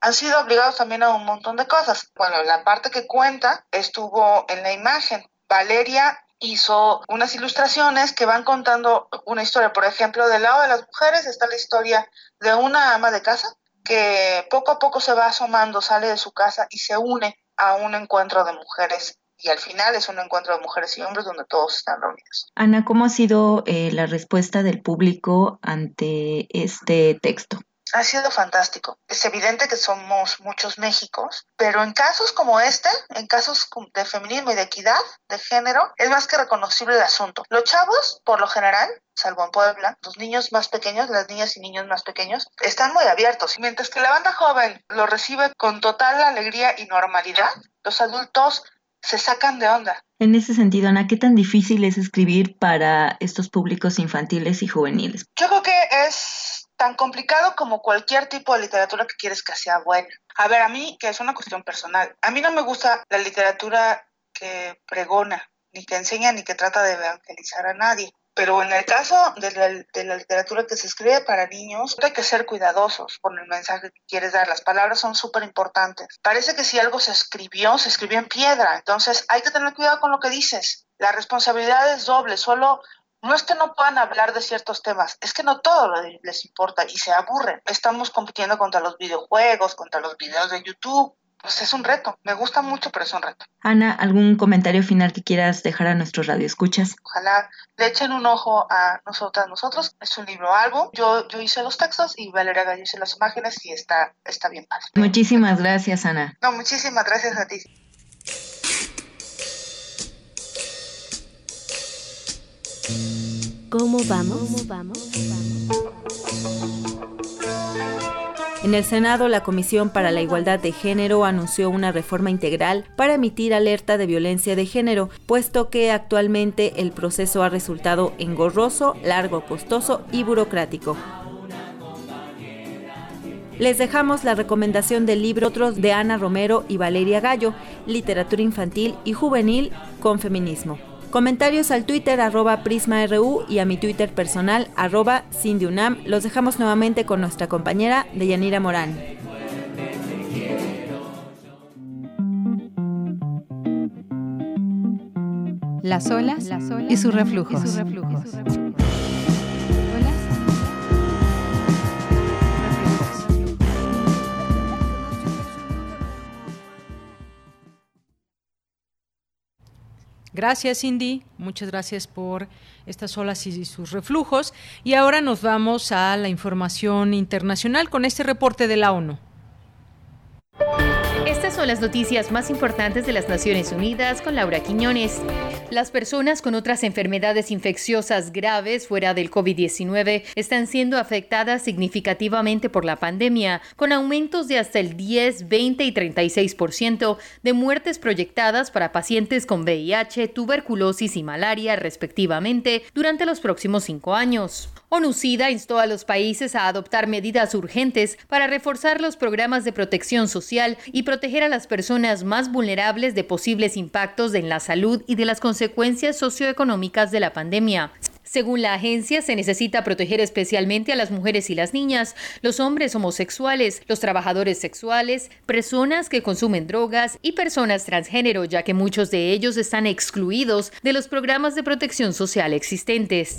han sido obligados también a un montón de cosas. Bueno, la parte que cuenta estuvo en la imagen. Valeria hizo unas ilustraciones que van contando una historia. Por ejemplo, del lado de las mujeres está la historia de una ama de casa que poco a poco se va asomando, sale de su casa y se une a un encuentro de mujeres. Y al final es un encuentro de mujeres y hombres donde todos están reunidos. Ana, ¿cómo ha sido eh, la respuesta del público ante este texto? Ha sido fantástico. Es evidente que somos muchos Méxicos, pero en casos como este, en casos de feminismo y de equidad de género, es más que reconocible el asunto. Los chavos, por lo general, salvo en Puebla, los niños más pequeños, las niñas y niños más pequeños, están muy abiertos. Mientras que la banda joven lo recibe con total alegría y normalidad, los adultos se sacan de onda. En ese sentido, Ana, ¿qué tan difícil es escribir para estos públicos infantiles y juveniles? Yo creo que es tan complicado como cualquier tipo de literatura que quieres que sea buena. A ver, a mí, que es una cuestión personal, a mí no me gusta la literatura que pregona, ni que enseña, ni que trata de evangelizar a nadie. Pero en el caso de la, de la, literatura que se escribe para niños, hay que ser cuidadosos con el mensaje que quieres dar. Las palabras son súper importantes. Parece que si algo se escribió, se escribió en piedra. Entonces hay que tener cuidado con lo que dices. La responsabilidad es doble. Solo no es que no puedan hablar de ciertos temas, es que no todo les importa y se aburren. Estamos compitiendo contra los videojuegos, contra los videos de YouTube, pues es un reto. Me gusta mucho, pero es un reto. Ana, ¿algún comentario final que quieras dejar a nuestros radioescuchas? Ojalá le echen un ojo a nosotras, nosotros. Es un libro álbum. Yo, yo hice los textos y Valeria Gallo hice las imágenes y está, está bien padre. Muchísimas gracias, Ana. No, muchísimas gracias a ti. ¿Cómo vamos? ¿Cómo vamos? En el Senado, la Comisión para la Igualdad de Género anunció una reforma integral para emitir alerta de violencia de género, puesto que actualmente el proceso ha resultado engorroso, largo, costoso y burocrático. Les dejamos la recomendación del libro Otros de Ana Romero y Valeria Gallo, Literatura Infantil y Juvenil con Feminismo. Comentarios al Twitter arroba PrismaRU y a mi Twitter personal arroba CindyUNAM. Los dejamos nuevamente con nuestra compañera Deyanira Morán. Las olas, y sus reflujos. Gracias, Cindy. Muchas gracias por estas olas y sus reflujos. Y ahora nos vamos a la información internacional con este reporte de la ONU. Estas son las noticias más importantes de las Naciones Unidas con Laura Quiñones. Las personas con otras enfermedades infecciosas graves fuera del COVID-19 están siendo afectadas significativamente por la pandemia, con aumentos de hasta el 10, 20 y 36% de muertes proyectadas para pacientes con VIH, tuberculosis y malaria, respectivamente, durante los próximos cinco años. ONUCIDA instó a los países a adoptar medidas urgentes para reforzar los programas de protección social y proteger a las personas más vulnerables de posibles impactos en la salud y de las consecuencias socioeconómicas de la pandemia. Según la agencia, se necesita proteger especialmente a las mujeres y las niñas, los hombres homosexuales, los trabajadores sexuales, personas que consumen drogas y personas transgénero, ya que muchos de ellos están excluidos de los programas de protección social existentes.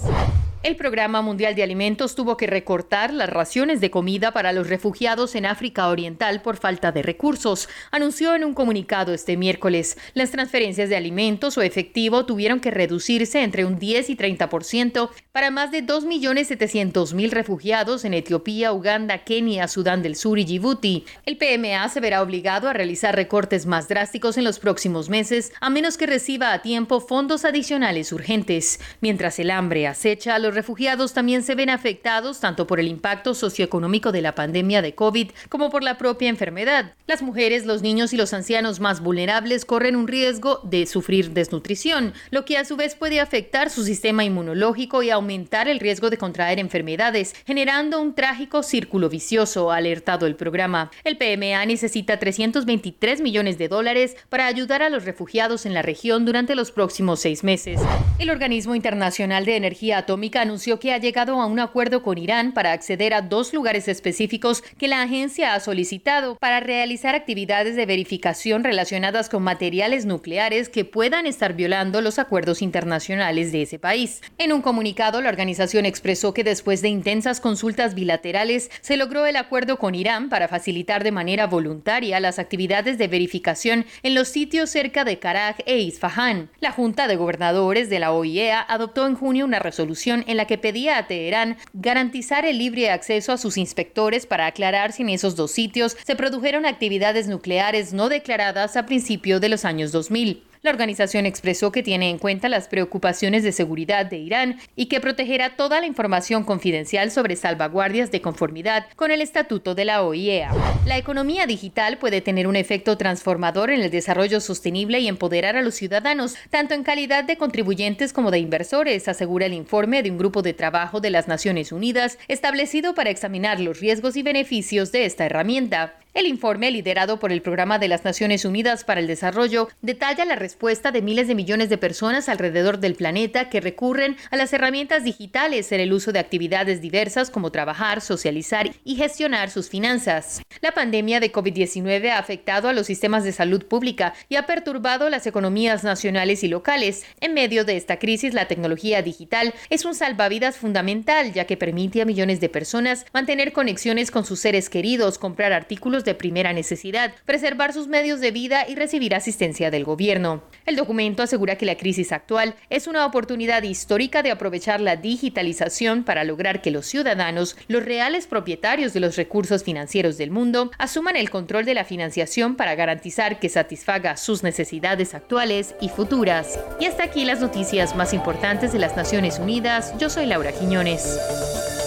El Programa Mundial de Alimentos tuvo que recortar las raciones de comida para los refugiados en África Oriental por falta de recursos, anunció en un comunicado este miércoles. Las transferencias de alimentos o efectivo tuvieron que reducirse entre un 10 y 30% para más de 2.700.000 refugiados en Etiopía, Uganda, Kenia, Sudán del Sur y Djibouti. El PMA se verá obligado a realizar recortes más drásticos en los próximos meses, a menos que reciba a tiempo fondos adicionales urgentes. Mientras el hambre acecha a los refugiados también se ven afectados tanto por el impacto socioeconómico de la pandemia de COVID como por la propia enfermedad. Las mujeres, los niños y los ancianos más vulnerables corren un riesgo de sufrir desnutrición, lo que a su vez puede afectar su sistema inmunológico y aumentar el riesgo de contraer enfermedades, generando un trágico círculo vicioso, ha alertado el programa. El PMA necesita 323 millones de dólares para ayudar a los refugiados en la región durante los próximos seis meses. El Organismo Internacional de Energía Atómica anunció que ha llegado a un acuerdo con Irán para acceder a dos lugares específicos que la agencia ha solicitado para realizar actividades de verificación relacionadas con materiales nucleares que puedan estar violando los acuerdos internacionales de ese país. En un comunicado, la organización expresó que después de intensas consultas bilaterales se logró el acuerdo con Irán para facilitar de manera voluntaria las actividades de verificación en los sitios cerca de Karaj e Isfahan. La Junta de Gobernadores de la OIEA adoptó en junio una resolución en la que pedía a Teherán garantizar el libre acceso a sus inspectores para aclarar si en esos dos sitios se produjeron actividades nucleares no declaradas a principios de los años 2000. La organización expresó que tiene en cuenta las preocupaciones de seguridad de Irán y que protegerá toda la información confidencial sobre salvaguardias de conformidad con el estatuto de la OIEA. La economía digital puede tener un efecto transformador en el desarrollo sostenible y empoderar a los ciudadanos, tanto en calidad de contribuyentes como de inversores, asegura el informe de un grupo de trabajo de las Naciones Unidas establecido para examinar los riesgos y beneficios de esta herramienta. El informe, liderado por el Programa de las Naciones Unidas para el Desarrollo, detalla la respuesta de miles de millones de personas alrededor del planeta que recurren a las herramientas digitales en el uso de actividades diversas como trabajar, socializar y gestionar sus finanzas. La pandemia de COVID-19 ha afectado a los sistemas de salud pública y ha perturbado las economías nacionales y locales. En medio de esta crisis, la tecnología digital es un salvavidas fundamental, ya que permite a millones de personas mantener conexiones con sus seres queridos, comprar artículos de primera necesidad, preservar sus medios de vida y recibir asistencia del gobierno. El documento asegura que la crisis actual es una oportunidad histórica de aprovechar la digitalización para lograr que los ciudadanos, los reales propietarios de los recursos financieros del mundo, asuman el control de la financiación para garantizar que satisfaga sus necesidades actuales y futuras. Y hasta aquí las noticias más importantes de las Naciones Unidas. Yo soy Laura Quiñones.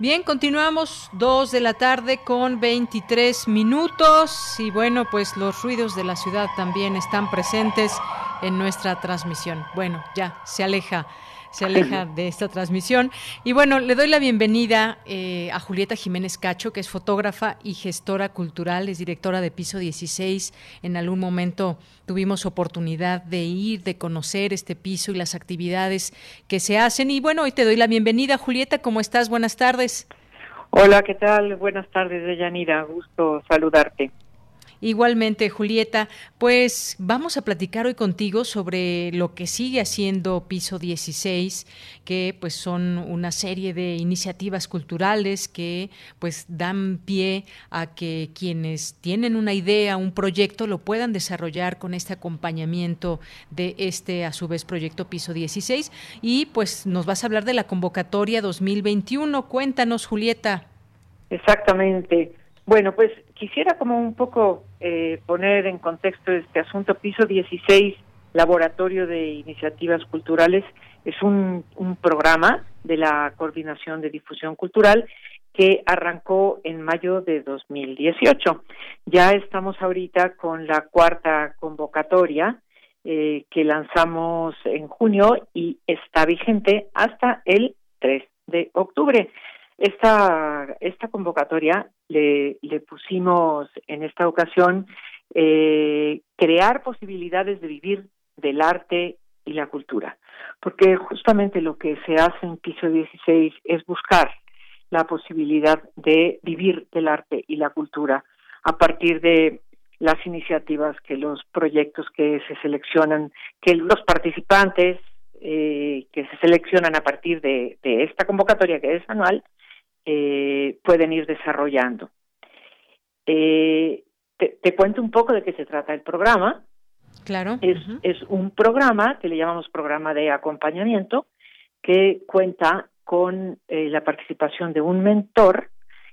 Bien, continuamos dos de la tarde con 23 minutos y bueno, pues los ruidos de la ciudad también están presentes en nuestra transmisión. Bueno, ya se aleja se aleja de esta transmisión. Y bueno, le doy la bienvenida eh, a Julieta Jiménez Cacho, que es fotógrafa y gestora cultural, es directora de Piso 16. En algún momento tuvimos oportunidad de ir, de conocer este piso y las actividades que se hacen. Y bueno, hoy te doy la bienvenida, Julieta, ¿cómo estás? Buenas tardes. Hola, ¿qué tal? Buenas tardes, Deyanira. Gusto saludarte. Igualmente, Julieta, pues vamos a platicar hoy contigo sobre lo que sigue haciendo Piso 16, que pues son una serie de iniciativas culturales que pues dan pie a que quienes tienen una idea, un proyecto lo puedan desarrollar con este acompañamiento de este a su vez proyecto Piso 16 y pues nos vas a hablar de la convocatoria 2021. Cuéntanos, Julieta. Exactamente. Bueno, pues quisiera como un poco eh, poner en contexto este asunto. Piso 16, Laboratorio de Iniciativas Culturales, es un, programa de la Coordinación de Difusión Cultural que arrancó en mayo de 2018. Ya estamos ahorita con la cuarta convocatoria eh, que lanzamos en junio y está vigente hasta el 3 de octubre. Esta, esta convocatoria le, pusimos en esta ocasión eh, crear posibilidades de vivir del arte y la cultura, porque justamente lo que se hace en Piso 16 es buscar la posibilidad de vivir del arte y la cultura a partir de las iniciativas que los proyectos que se seleccionan, que los participantes eh, que se seleccionan a partir de esta convocatoria que es anual, eh, pueden ir desarrollando. Eh, te, cuento un poco de qué se trata el programa. Claro. Es, es un programa que le llamamos programa de acompañamiento que cuenta con eh, la participación de un mentor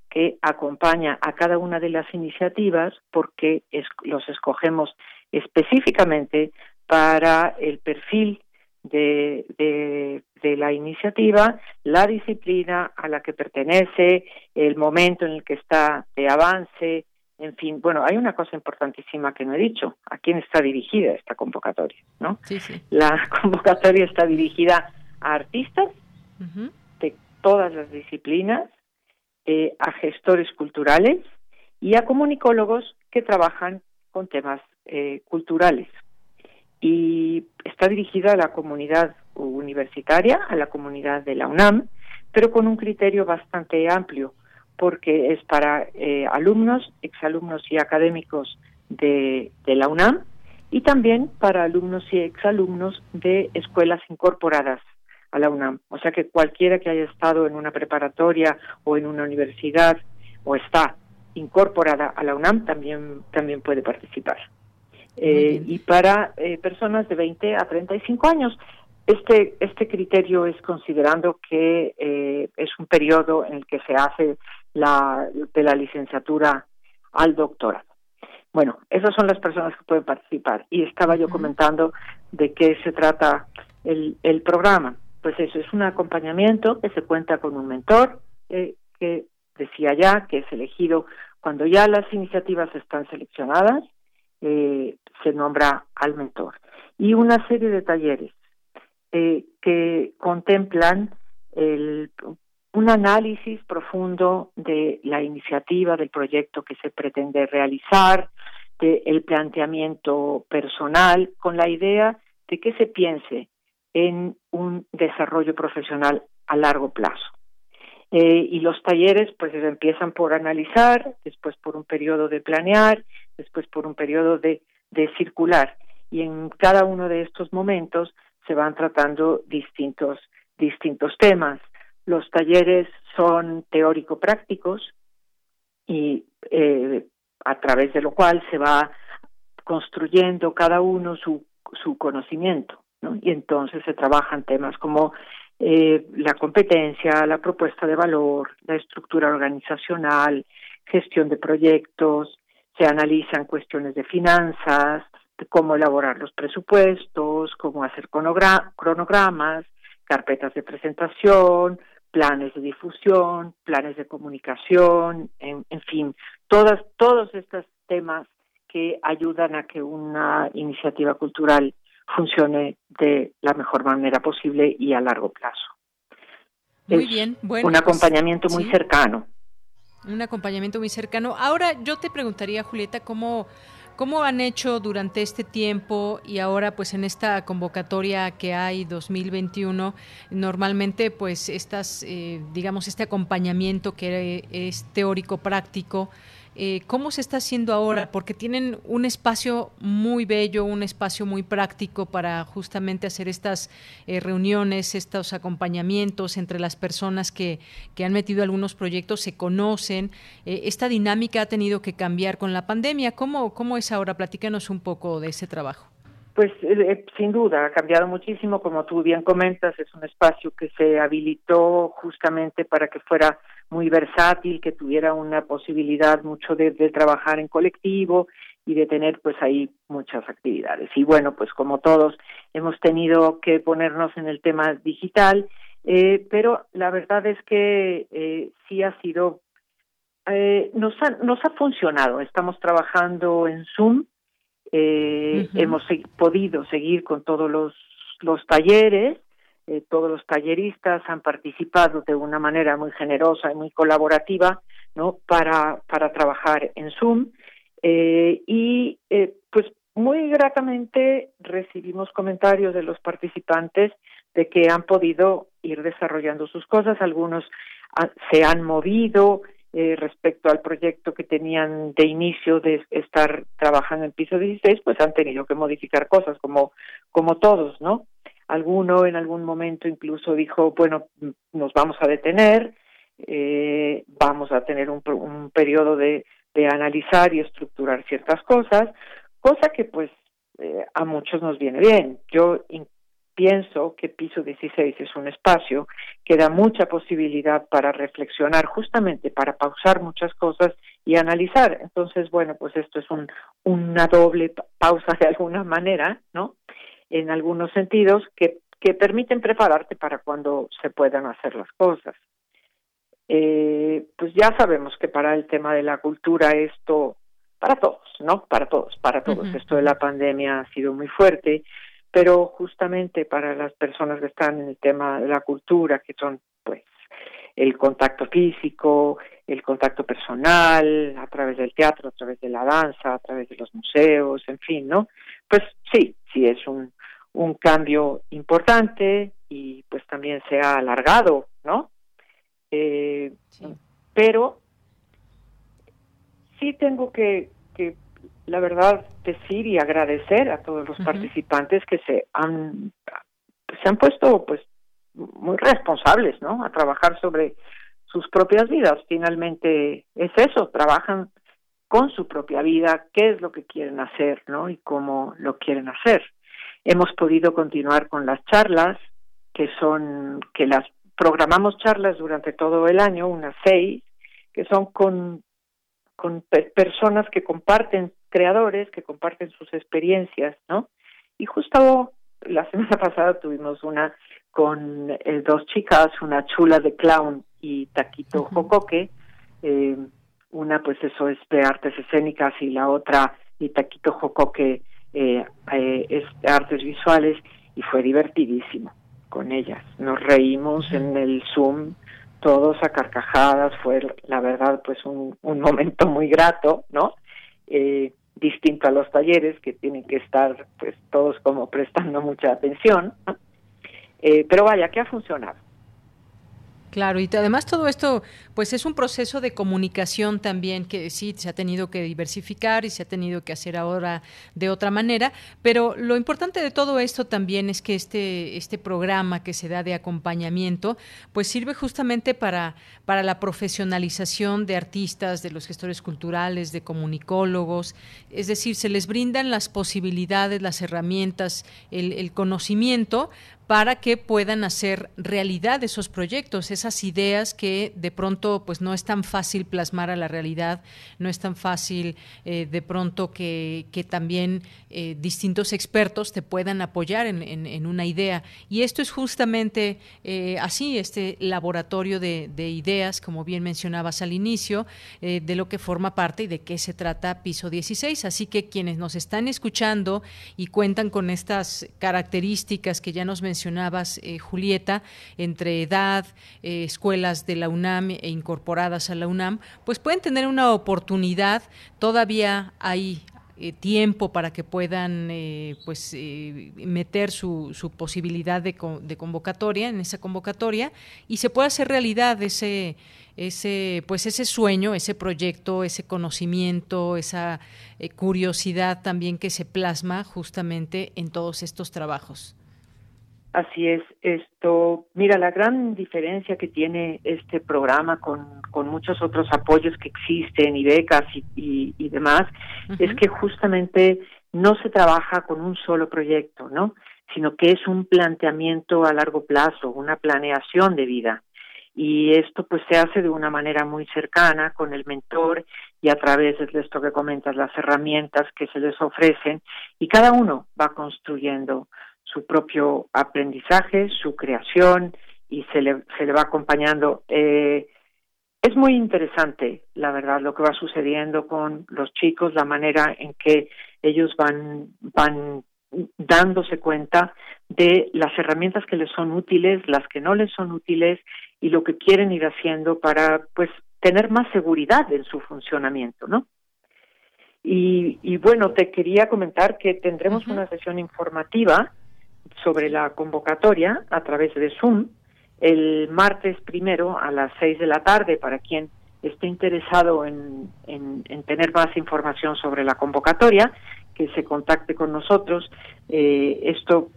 que acompaña a cada una de las iniciativas porque los escogemos específicamente para el perfil de, de, la iniciativa, la disciplina a la que pertenece, el momento en el que está de avance, en fin, bueno, hay una cosa importantísima que no he dicho, a quién está dirigida esta convocatoria, ¿no? Sí, sí. La convocatoria está dirigida a artistas de todas las disciplinas, eh, a gestores culturales y a comunicólogos que trabajan con temas eh, culturales, y está dirigida a la comunidad universitaria, a la comunidad de la UNAM, pero con un criterio bastante amplio, porque es para eh, alumnos, exalumnos y académicos de, de la UNAM y también para alumnos y exalumnos de escuelas incorporadas a la UNAM. O sea que cualquiera que haya estado en una preparatoria o en una universidad o está incorporada a la UNAM también, también puede participar eh, y para eh, personas de 20 a 35 años. Este, este criterio es considerando que eh, es un periodo en el que se hace la, de la licenciatura al doctorado. Bueno, esas son las personas que pueden participar. Y estaba yo comentando de qué se trata el, el programa. Pues eso, es un acompañamiento que se cuenta con un mentor eh, que decía ya que es elegido cuando ya las iniciativas están seleccionadas eh, se nombra al mentor. Y una serie de talleres eh, que contemplan el, un análisis profundo de la iniciativa, del proyecto que se pretende realizar, del planteamiento personal con la idea de que se piense en un desarrollo profesional a largo plazo. Eh, y los talleres pues empiezan por analizar, después por un periodo de planear, después por un periodo de, de circular. Y en cada uno de estos momentos se van tratando distintos, distintos temas. Los talleres son teórico-prácticos y eh, a través de lo cual se va construyendo cada uno su, su conocimiento. Y entonces se trabajan temas como eh, la competencia, la propuesta de valor, la estructura organizacional, gestión de proyectos, se analizan cuestiones de finanzas, de cómo elaborar los presupuestos, cómo hacer cronogramas, carpetas de presentación, planes de difusión, planes de comunicación, en, en fin, todas, todos estos temas que ayudan a que una iniciativa cultural funcione de la mejor manera posible y a largo plazo. Muy bien, bueno. Un pues, acompañamiento muy cercano. Un acompañamiento muy cercano. Ahora yo te preguntaría, Julieta, cómo, cómo han hecho durante este tiempo y ahora pues en esta convocatoria que hay 2021, normalmente pues estas, eh, digamos, este acompañamiento que es teórico práctico, eh, ¿Cómo se está haciendo ahora? Porque tienen un espacio muy bello, un espacio muy práctico para justamente hacer estas eh, reuniones, estos acompañamientos entre las personas que, que han metido algunos proyectos, se conocen. Eh, esta dinámica ha tenido que cambiar con la pandemia. ¿Cómo, cómo es ahora? Platícanos un poco de ese trabajo. Pues sin duda, ha cambiado muchísimo, como tú bien comentas, es un espacio que se habilitó justamente para que fuera muy versátil, que tuviera una posibilidad mucho de, trabajar en colectivo y de tener pues ahí muchas actividades. Y bueno, pues como todos hemos tenido que ponernos en el tema digital, eh, pero la verdad es que eh, sí ha sido, eh, nos, ha, nos ha funcionado. Estamos trabajando en Zoom, eh, hemos podido seguir con todos los, los talleres eh, todos los talleristas han participado de una manera muy generosa y muy colaborativa no para para trabajar en Zoom. Eh, y eh, pues muy gratamente recibimos comentarios de los participantes de que han podido ir desarrollando sus cosas. Algunos se han movido eh, respecto al proyecto que tenían de inicio de estar trabajando en piso 16, pues han tenido que modificar cosas como como todos, ¿no? Alguno en algún momento incluso dijo, bueno, nos vamos a detener, eh, vamos a tener un, un periodo de, de analizar y estructurar ciertas cosas, cosa que pues eh, a muchos nos viene bien. Yo pienso que Piso 16 es un espacio que da mucha posibilidad para reflexionar, justamente para pausar muchas cosas y analizar. Entonces, bueno, pues esto es un, una doble pausa de alguna manera, ¿no? En algunos sentidos que, que permiten prepararte para cuando se puedan hacer las cosas. Eh, pues ya sabemos que para el tema de la cultura esto, para todos, ¿no? Para todos, para todos. Esto de la pandemia ha sido muy fuerte, pero justamente para las personas que están en el tema de la cultura, que son pues el contacto físico, el contacto personal, a través del teatro, a través de la danza, a través de los museos, en fin, ¿no? Pues sí, sí es un, un cambio importante y pues también se ha alargado, ¿no? Eh, Pero sí tengo que, que, la verdad, decir y agradecer a todos los participantes que se han, se han puesto pues muy responsables, ¿no? A trabajar sobre sus propias vidas. Finalmente es eso, trabajan con su propia vida, qué es lo que quieren hacer, ¿no? Y cómo lo quieren hacer. Hemos podido continuar con las charlas, que son, que las programamos charlas durante todo el año, unas seis, que son con, con personas que comparten, creadores que comparten sus experiencias, ¿no? Y justo la semana pasada tuvimos una con eh, dos chicas, una chula de clown y Taquito Jocoque, eh, una pues eso es de artes escénicas y la otra y Taquito Jocoque eh, eh, es artes visuales y fue divertidísimo con ellas. Nos reímos en el Zoom todos a carcajadas, fue la verdad pues un, un momento muy grato, ¿no? Eh, distinto a los talleres que tienen que estar pues todos como prestando mucha atención. Eh, pero vaya, que ha funcionado. Claro, y además todo esto, pues es un proceso de comunicación también que sí se ha tenido que diversificar y se ha tenido que hacer ahora de otra manera, pero lo importante de todo esto también es que este, este programa que se da de acompañamiento, pues sirve justamente para, para la profesionalización de artistas, de los gestores culturales, de comunicólogos, es decir, se les brindan las posibilidades, las herramientas, el, el conocimiento para que puedan hacer realidad esos proyectos, esas ideas que de pronto pues no es tan fácil plasmar a la realidad, no es tan fácil eh, de pronto que, que también eh, distintos expertos te puedan apoyar en, en, una idea. Y esto es justamente eh, así, este laboratorio de, de, ideas, como bien mencionabas al inicio, de lo que forma parte y de qué se trata Piso 16. Así que quienes nos están escuchando y cuentan con estas características que ya nos mencionamos, mencionabas, eh, Julieta, entre edad, eh, escuelas de la UNAM e incorporadas a la UNAM, pues pueden tener una oportunidad, todavía hay eh, tiempo para que puedan pues meter su, su posibilidad de, de, convocatoria en esa convocatoria y se puede hacer realidad ese ese pues ese sueño ese proyecto ese conocimiento esa curiosidad también que se plasma justamente en todos estos trabajos Así es, esto, mira, la gran diferencia que tiene este programa con, con muchos otros apoyos que existen y becas y, y, demás, es que justamente no se trabaja con un solo proyecto, ¿no? Sino que es un planteamiento a largo plazo, una planeación de vida. Y esto pues se hace de una manera muy cercana con el mentor y a través de esto que comentas, las herramientas que se les ofrecen y cada uno va construyendo su propio aprendizaje, su creación y se le, se le va acompañando. Eh, es muy interesante, la verdad, lo que va sucediendo con los chicos, la manera en que ellos van, van dándose cuenta de las herramientas que les son útiles, las que no les son útiles y lo que quieren ir haciendo para, pues, tener más seguridad en su funcionamiento, ¿no? Y, y bueno, te quería comentar que tendremos una sesión informativa sobre la convocatoria a través de Zoom el martes primero a las seis de la tarde para quien esté interesado en, en, tener más información sobre la convocatoria, que se contacte con nosotros. Eh, esto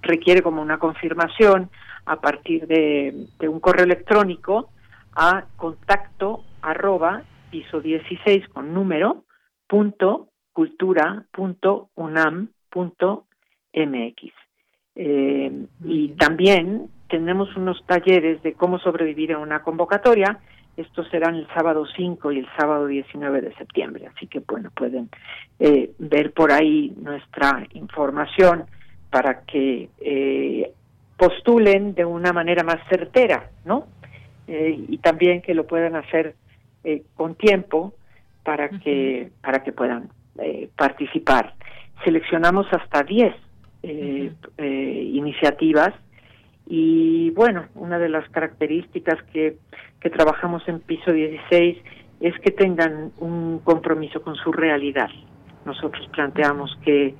requiere como una confirmación a partir de, de, un correo electrónico a contacto arroba piso 16 con número punto cultura punto unam punto mx. Eh, y también tenemos unos talleres de cómo sobrevivir a una convocatoria. Estos serán el sábado 5 y el sábado 19 de septiembre. Así que, bueno, pueden eh, ver por ahí nuestra información para que eh, postulen de una manera más certera, ¿no? Eh, y también que lo puedan hacer eh, con tiempo para que para que puedan eh, participar. Seleccionamos hasta 10 eh, eh, iniciativas y bueno, una de las características que, que trabajamos en piso 16 es que tengan un compromiso con su realidad. Nosotros planteamos que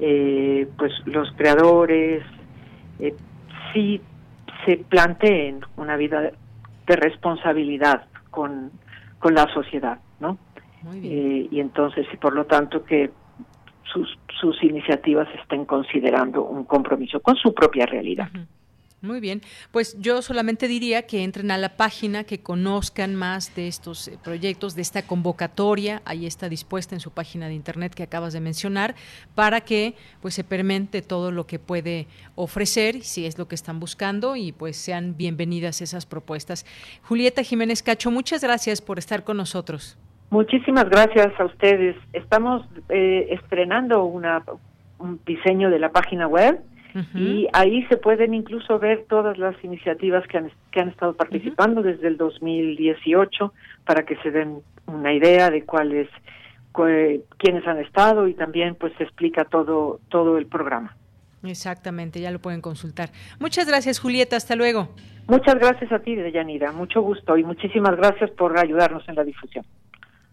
eh, pues los creadores eh, sí se planteen una vida de responsabilidad con, con la sociedad, ¿no? Eh, y entonces, y por lo tanto que sus, sus iniciativas estén considerando un compromiso con su propia realidad. Muy bien, pues yo solamente diría que entren a la página, que conozcan más de estos eh, proyectos, de esta convocatoria, ahí está dispuesta en su página de internet que acabas de mencionar, para que pues se permente todo lo que puede ofrecer, si es lo que están buscando, y pues sean bienvenidas esas propuestas. Julieta Jiménez Cacho, muchas gracias por estar con nosotros. Muchísimas gracias a ustedes. Estamos eh, estrenando una, un diseño de la página web y ahí se pueden incluso ver todas las iniciativas que han, que han estado participando desde el 2018 para que se den una idea de cuáles quiénes han estado y también pues se explica todo todo el programa. Exactamente, ya lo pueden consultar. Muchas gracias, Julieta. Hasta luego. Muchas gracias a ti, Deyanira. Mucho gusto y muchísimas gracias por ayudarnos en la difusión.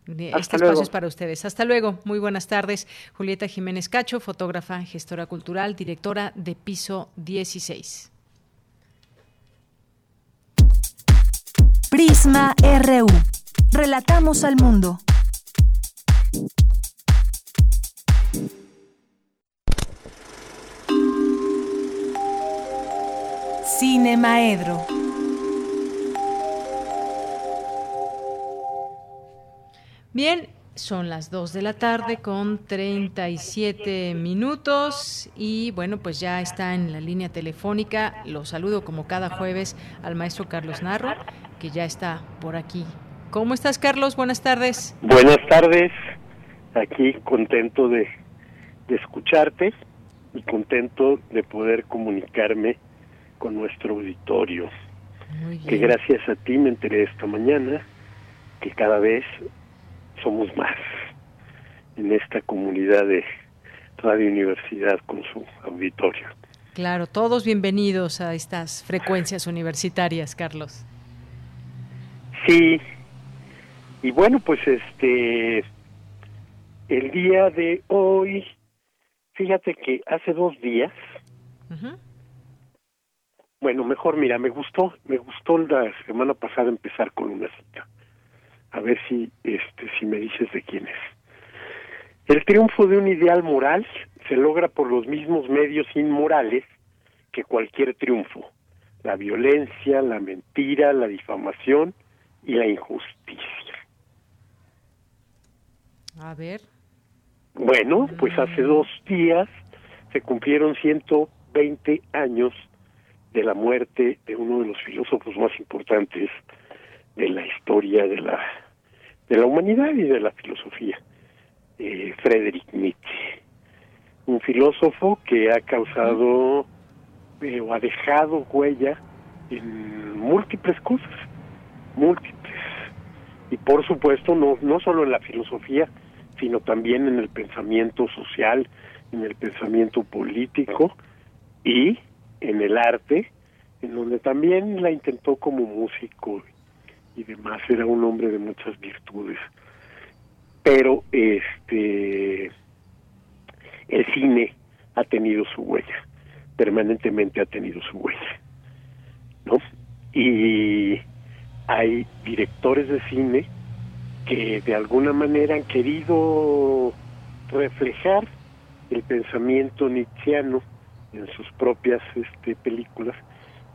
Este espacio es para ustedes. Hasta luego. Muy buenas tardes. Julieta Jiménez Cacho, fotógrafa, gestora cultural, directora de Piso 16. Prisma RU. Relatamos al mundo. Cine Maedro. Bien, son las 2 de la tarde con 37 minutos y bueno, pues ya está en la línea telefónica. Lo saludo como cada jueves al maestro Carlos Narro, que ya está por aquí. ¿Cómo estás, Carlos? Buenas tardes. Buenas tardes. Aquí contento de, de escucharte y contento de poder comunicarme con nuestro auditorio. Que gracias a ti me enteré esta mañana que cada vez somos más en esta comunidad de Radio Universidad con su auditorio. Claro, todos bienvenidos a estas frecuencias universitarias, Carlos. Sí, y bueno, pues este, el día de hoy, fíjate que hace dos días, bueno, mejor mira, me gustó, me gustó la semana pasada empezar con una cita a ver si este si me dices de quién es. El triunfo de un ideal moral se logra por los mismos medios inmorales que cualquier triunfo, la violencia, la mentira, la difamación y la injusticia. A ver. Bueno, pues hace dos días se cumplieron 120 años de la muerte de uno de los filósofos más importantes de la historia de la de la humanidad y de la filosofía, eh, Friedrich Nietzsche, un filósofo que ha causado eh, o ha dejado huella en múltiples cosas, múltiples, y por supuesto no, no solo en la filosofía, sino también en el pensamiento social, en el pensamiento político y en el arte, en donde también la intentó como músico y demás, era un hombre de muchas virtudes. Pero este el cine ha tenido su huella, permanentemente ha tenido su huella. ¿No? Y hay directores de cine que de alguna manera han querido reflejar el pensamiento nietzscheano en sus propias este, películas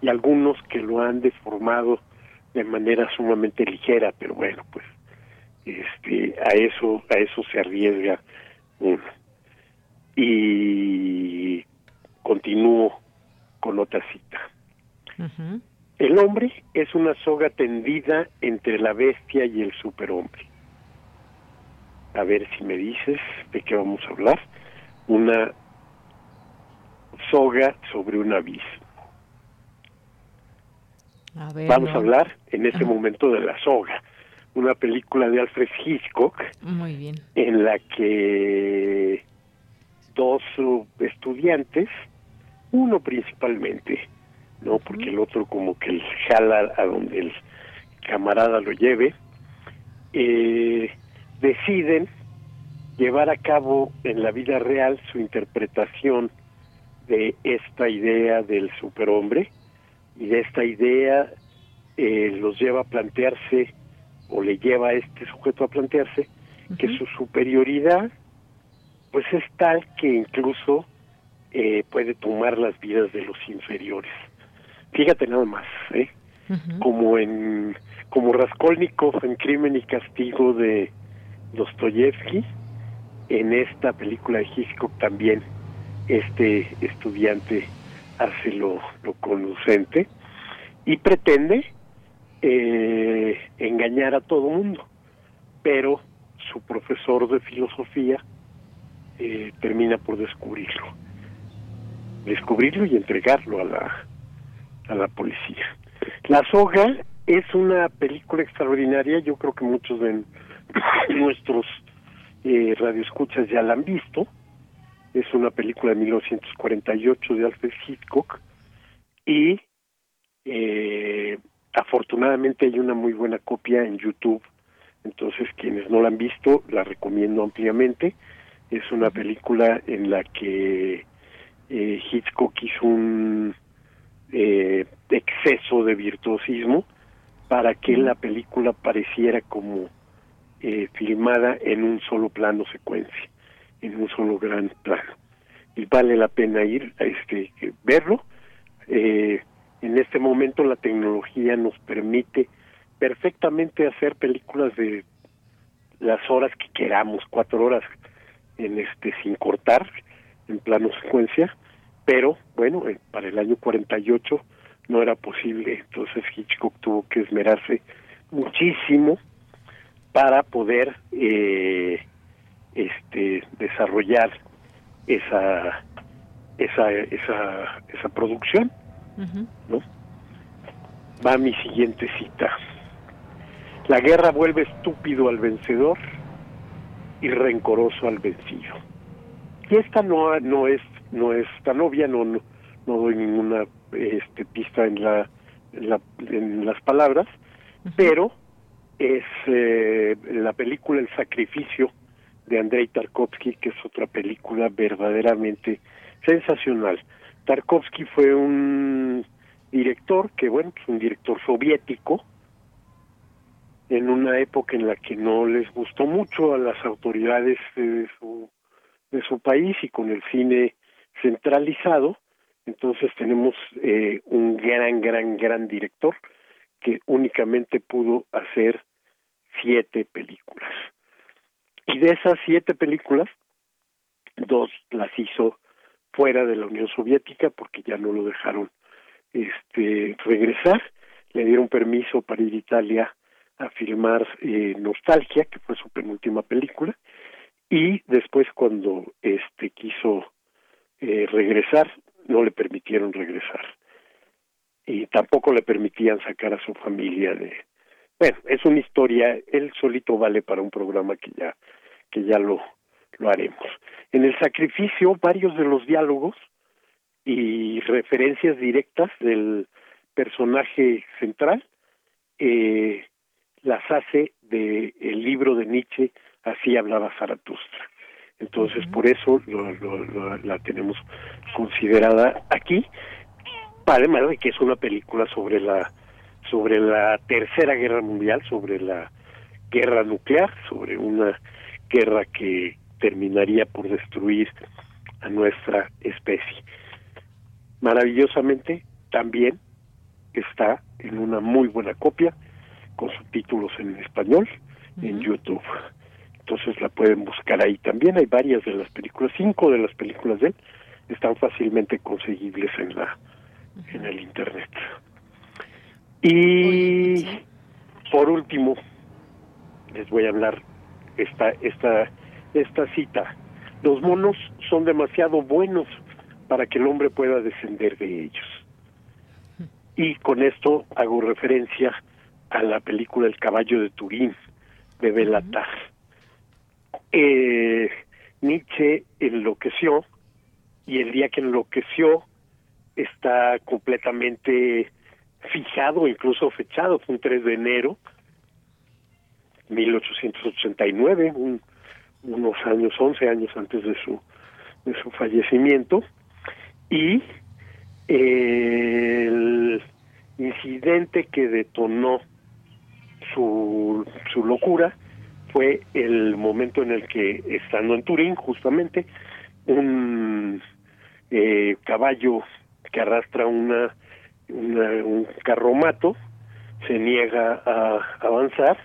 y algunos que lo han deformado de manera sumamente ligera, pero bueno, pues este a eso a eso se arriesga uno. Y continúo con otra cita. El hombre es una soga tendida entre la bestia y el superhombre. A ver si me dices de qué vamos a hablar. Una soga sobre un abismo. Vamos a hablar en ese momento de La Soga, una película de Alfred Hitchcock. Muy bien. En la que dos estudiantes, uno principalmente, no porque el otro como que el jala a donde el camarada lo lleve, eh, deciden llevar a cabo en la vida real su interpretación de esta idea del superhombre y de esta idea eh, los lleva a plantearse o le lleva a este sujeto a plantearse que su superioridad pues es tal que incluso eh, puede tomar las vidas de los inferiores. Fíjate nada más, ¿eh? Como en como Raskolnikov en Crimen y Castigo de Dostoyevsky, en esta película de Hitchcock también este estudiante hace lo, conducente y pretende eh, engañar a todo mundo, pero su profesor de filosofía eh, termina por descubrirlo, descubrirlo y entregarlo a la, a la policía. La soga es una película extraordinaria, yo creo que muchos de nuestros eh, radioescuchas ya la han visto, es una película de 1948 de Alfred Hitchcock y eh, afortunadamente hay una muy buena copia en YouTube. Entonces, quienes no la han visto, la recomiendo ampliamente. Es una película en la que eh, Hitchcock hizo un eh, exceso de virtuosismo para que la película pareciera como eh, filmada en un solo plano secuencia, en un solo gran plano. Y vale la pena ir a este verlo. Eh, en este momento la tecnología nos permite perfectamente hacer películas de las horas que queramos, cuatro horas en este sin cortar, en plano secuencia, pero bueno, eh, para el año 48 no era posible, entonces Hitchcock tuvo que esmerarse muchísimo para poder eh, este desarrollar esa esa esa esa producción ¿no? va mi siguiente cita. La guerra vuelve estúpido al vencedor y rencoroso al vencido. Y esta no no es no es tan obvia no no, no doy ninguna este pista en la en, la, en las palabras pero es eh, la película El sacrificio de Andrei Tarkovsky, que es otra película verdaderamente sensacional. Tarkovsky fue un director que, bueno, pues un director soviético, en una época en la que no les gustó mucho a las autoridades de su, de su país y con el cine centralizado, entonces tenemos eh, un gran, gran, gran director que únicamente pudo hacer siete películas. Y de esas siete películas, dos las hizo fuera de la Unión Soviética porque ya no lo dejaron este regresar, le dieron permiso para ir a Italia a filmar eh, Nostalgia, que fue su penúltima película, y después cuando este quiso eh, regresar, no le permitieron regresar. Y tampoco le permitían sacar a su familia de, bueno, es una historia, él solito vale para un programa que ya, que ya lo, lo haremos. En el sacrificio, varios de los diálogos y referencias directas del personaje central eh, las hace de el libro de Nietzsche, así hablaba Zaratustra. Entonces, por eso lo, la tenemos considerada aquí, además de que es una película sobre la sobre la tercera guerra mundial, sobre la guerra nuclear, sobre una guerra que terminaría por destruir a nuestra especie. Maravillosamente también está en una muy buena copia con subtítulos en español en YouTube. Entonces la pueden buscar ahí también. Hay varias de las películas, cinco de las películas de él están fácilmente conseguibles en la en el internet. Y por último, les voy a hablar esta, esta, esta cita. Los monos son demasiado buenos para que el hombre pueda descender de ellos. Y con esto hago referencia a la película El caballo de Turín de Belatar. Eh, Nietzsche enloqueció y el día que enloqueció está completamente fijado, incluso fechado, fue un 3 de enero 1889, unos años, 11 años antes de su, de su fallecimiento, y el incidente que detonó su, su locura fue el momento en el que, estando en Turín, justamente, un eh, caballo que arrastra una un carromato, se niega a avanzar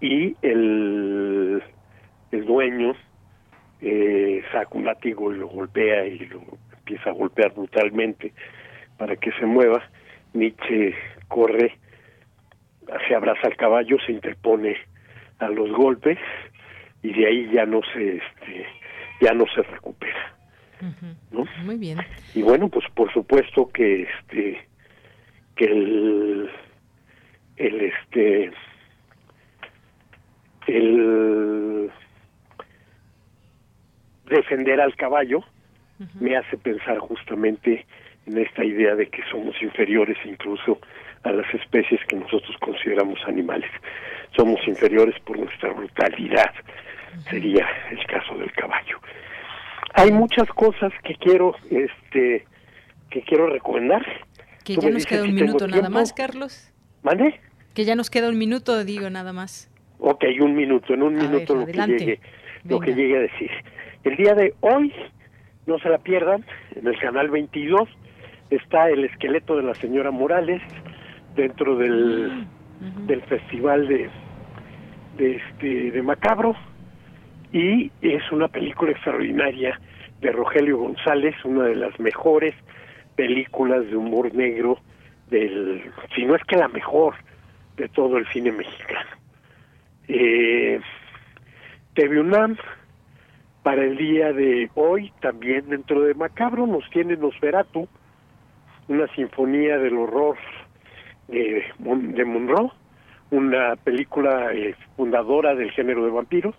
y el, el dueño eh, saca un látigo y lo golpea y lo empieza a golpear brutalmente para que se mueva. Nietzsche corre, se abraza al caballo, se interpone a los golpes y de ahí ya no se este, ya no se recupera. ¿no? Muy bien. Y bueno, pues por supuesto que este que el, el este el defender al caballo me hace pensar justamente en esta idea de que somos inferiores incluso a las especies que nosotros consideramos animales. Somos inferiores por nuestra brutalidad, sería el caso del caballo. Hay muchas cosas que quiero, este, que quiero recomendar. Que ya nos queda un minuto nada más, Carlos. ¿Mande? Que ya nos queda un minuto, digo, nada más. Ok, un minuto, en un minuto lo que llegue, lo que llegue a decir. El día de hoy, no se la pierdan, en el canal 22 está el esqueleto de la señora Morales dentro del, del festival de, de este de Macabro y es una película extraordinaria de Rogelio González, una de las mejores películas de humor negro del, si no es que la mejor de todo el cine mexicano. Eh, TV UNAM para el día de hoy, también dentro de Macabro, nos tiene Nosferatu, una sinfonía del horror de, de Monroe, una película eh, fundadora del género de vampiros,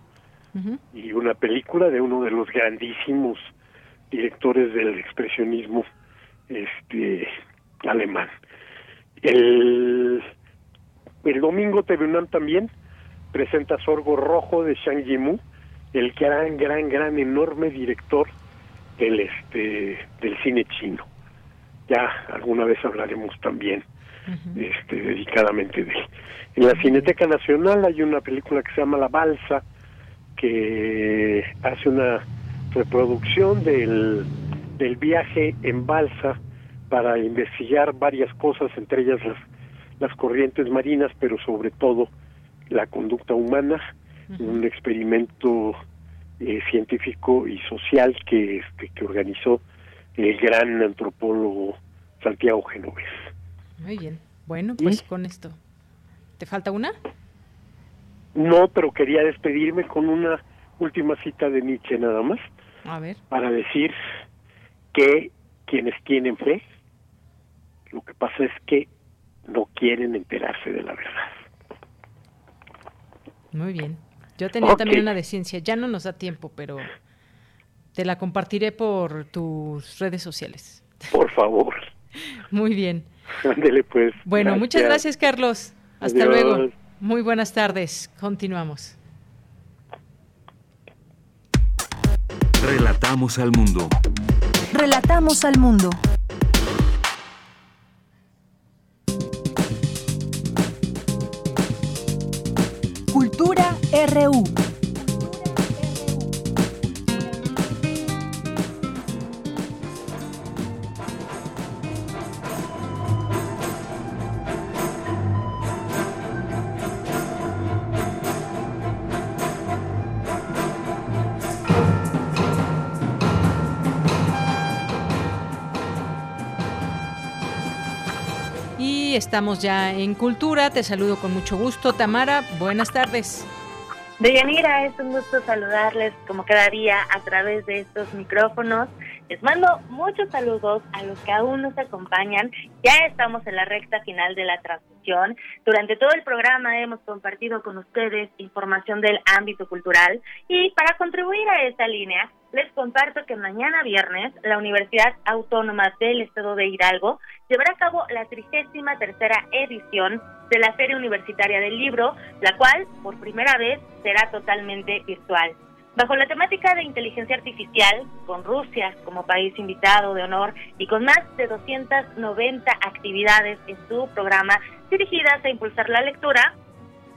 y una película de uno de los grandísimos directores del expresionismo este alemán. El, el domingo TV UNAM también presenta Sorgo Rojo de Shang Yimou, el gran, gran, gran, enorme director del este del cine chino. Ya alguna vez hablaremos también este dedicadamente de él. En la Cineteca Nacional hay una película que se llama La Balsa, que hace una reproducción del, del viaje en balsa para investigar varias cosas, entre ellas las, las corrientes marinas, pero sobre todo la conducta humana, un experimento eh, científico y social que, este, que organizó el gran antropólogo Santiago Genovés. Muy bien. Bueno, pues con esto. ¿Te falta una? No, pero quería despedirme con una última cita de Nietzsche nada más. A ver. Para decir que quienes tienen fe, lo que pasa es que no quieren enterarse de la verdad. Muy bien. Yo tenía también una de ciencia. Ya no nos da tiempo, pero te la compartiré por tus redes sociales. Por favor. Muy bien. Ándele pues. Bueno, muchas gracias, Carlos. Hasta luego. Muy buenas tardes. Continuamos. Relatamos al mundo. Relatamos al mundo. RU. estamos ya en Cultura. Te saludo con mucho gusto. Tamara, buenas tardes. Deyanira, es un gusto saludarles como cada día a través de estos micrófonos. Les mando muchos saludos a los que aún nos acompañan. Ya estamos en la recta final de la transmisión. Durante todo el programa hemos compartido con ustedes información del ámbito cultural y para contribuir a esta línea les comparto que mañana viernes la Universidad Autónoma del Estado de Hidalgo llevará a cabo la trigésima tercera edición de la Feria Universitaria del Libro, la cual por primera vez será totalmente virtual. Bajo la temática de inteligencia artificial, con Rusia como país invitado de honor y con más de 290 actividades en su programa dirigidas a impulsar la lectura,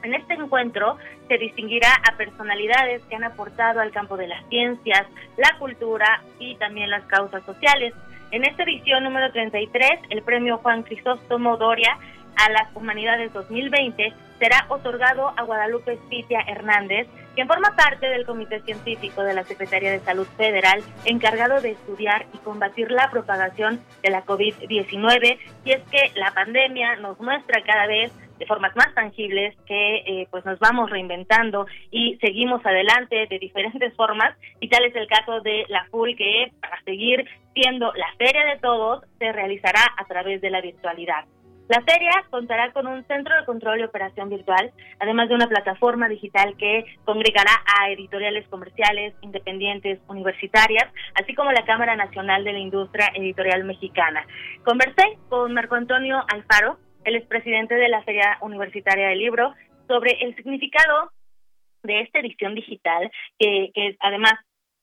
en este encuentro se distinguirá a personalidades que han aportado al campo de las ciencias, la cultura y también las causas sociales. En esta edición número 33, el premio Juan Crisóstomo Doria a las Humanidades 2020 será otorgado a Guadalupe Espitia Hernández, quien forma parte del Comité Científico de la Secretaría de Salud Federal encargado de estudiar y combatir la propagación de la COVID-19. Y es que la pandemia nos muestra cada vez de formas más tangibles que eh, pues nos vamos reinventando y seguimos adelante de diferentes formas y tal es el caso de la FUL que para seguir siendo la feria de todos se realizará a través de la virtualidad. La feria contará con un centro de control y operación virtual, además de una plataforma digital que congregará a editoriales comerciales, independientes, universitarias, así como la Cámara Nacional de la Industria Editorial Mexicana. Conversé con Marco Antonio Alfaro, el expresidente de la Feria Universitaria del Libro, sobre el significado de esta edición digital, que, además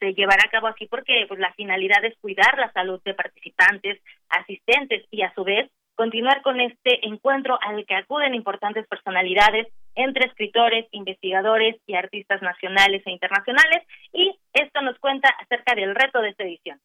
se llevará a cabo aquí porque pues la finalidad es cuidar la salud de participantes, asistentes y a su vez continuar con este encuentro al que acuden importantes personalidades entre escritores, investigadores y artistas nacionales e internacionales y esto nos cuenta acerca del reto de esta edición.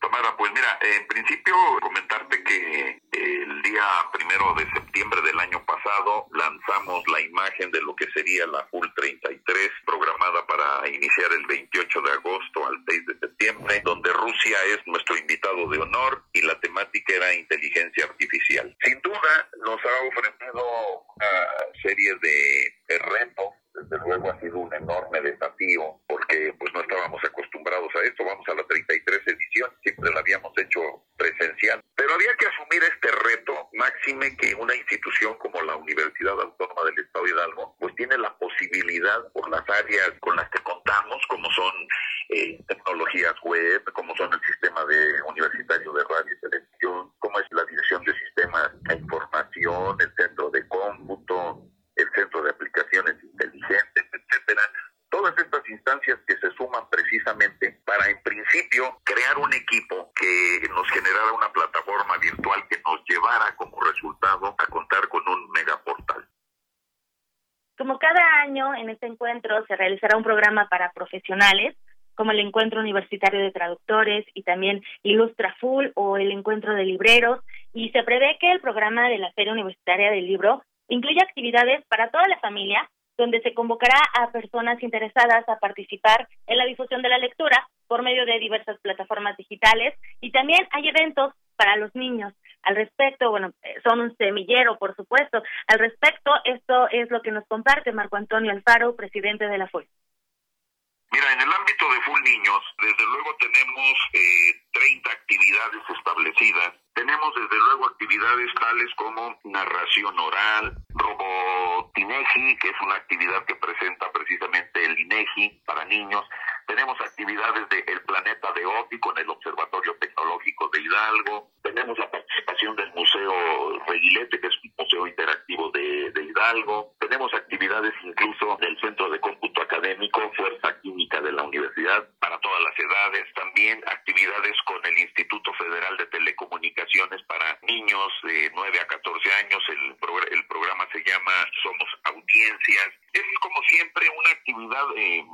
Tamara, pues mira, en principio comentarte que el día primero de septiembre del año pasado lanzamos la imagen de lo que sería la Full 33 programada para iniciar el 28 de agosto al 6 de septiembre, donde Rusia es nuestro invitado de honor y la temática era inteligencia artificial. Sin duda nos ha ofrecido una serie de retos desde luego ha sido un enorme desafío porque pues no estábamos acostumbrados a esto, vamos a la 33 edición, siempre la habíamos hecho presencial, pero había que asumir este reto, máxime que una institución como la Universidad Autónoma del Estado de Hidalgo pues tiene la posibilidad por las áreas con las que contamos, como son eh, tecnologías web, como son el sistema de universitario de radio y televisión, como es la dirección de sistemas de información, el centro de cómputo, el centro de aplicaciones inteligentes, etcétera. Todas estas instancias que se suman precisamente para, en principio, crear un equipo que nos generara una plataforma virtual que nos llevara como resultado a contar con un megaportal. Como cada año en este encuentro se realizará un programa para profesionales, como el Encuentro Universitario de Traductores y también Ilustra Full o el Encuentro de Libreros, y se prevé que el programa de la Feria Universitaria del Libro Incluye actividades para toda la familia, donde se convocará a personas interesadas a participar en la difusión de la lectura por medio de diversas plataformas digitales y también hay eventos para los niños. Al respecto, bueno, son un semillero, por supuesto. Al respecto, esto es lo que nos comparte Marco Antonio Alfaro, presidente de la FUE. Mira, en el ámbito de Full Niños, desde luego tenemos eh, 30 actividades establecidas. Tenemos desde luego actividades tales como narración oral, robotineji, que es una actividad que presenta precisamente el INEGI para niños. Tenemos actividades de El Planeta de Óptico en el Observatorio Tecnológico de Hidalgo. Tenemos la participación del Museo Reguilete, que es un museo interactivo de, de Hidalgo. Tenemos actividades incluso del Centro de Cómputo Académico, Fuerza Química de la Universidad, para todas las edades. También actividades con el Instituto Federal de Telecomunicaciones para niños de 9 a 14 años. El, el programa se llama Somos Audiencias. Es como siempre una actividad... Eh,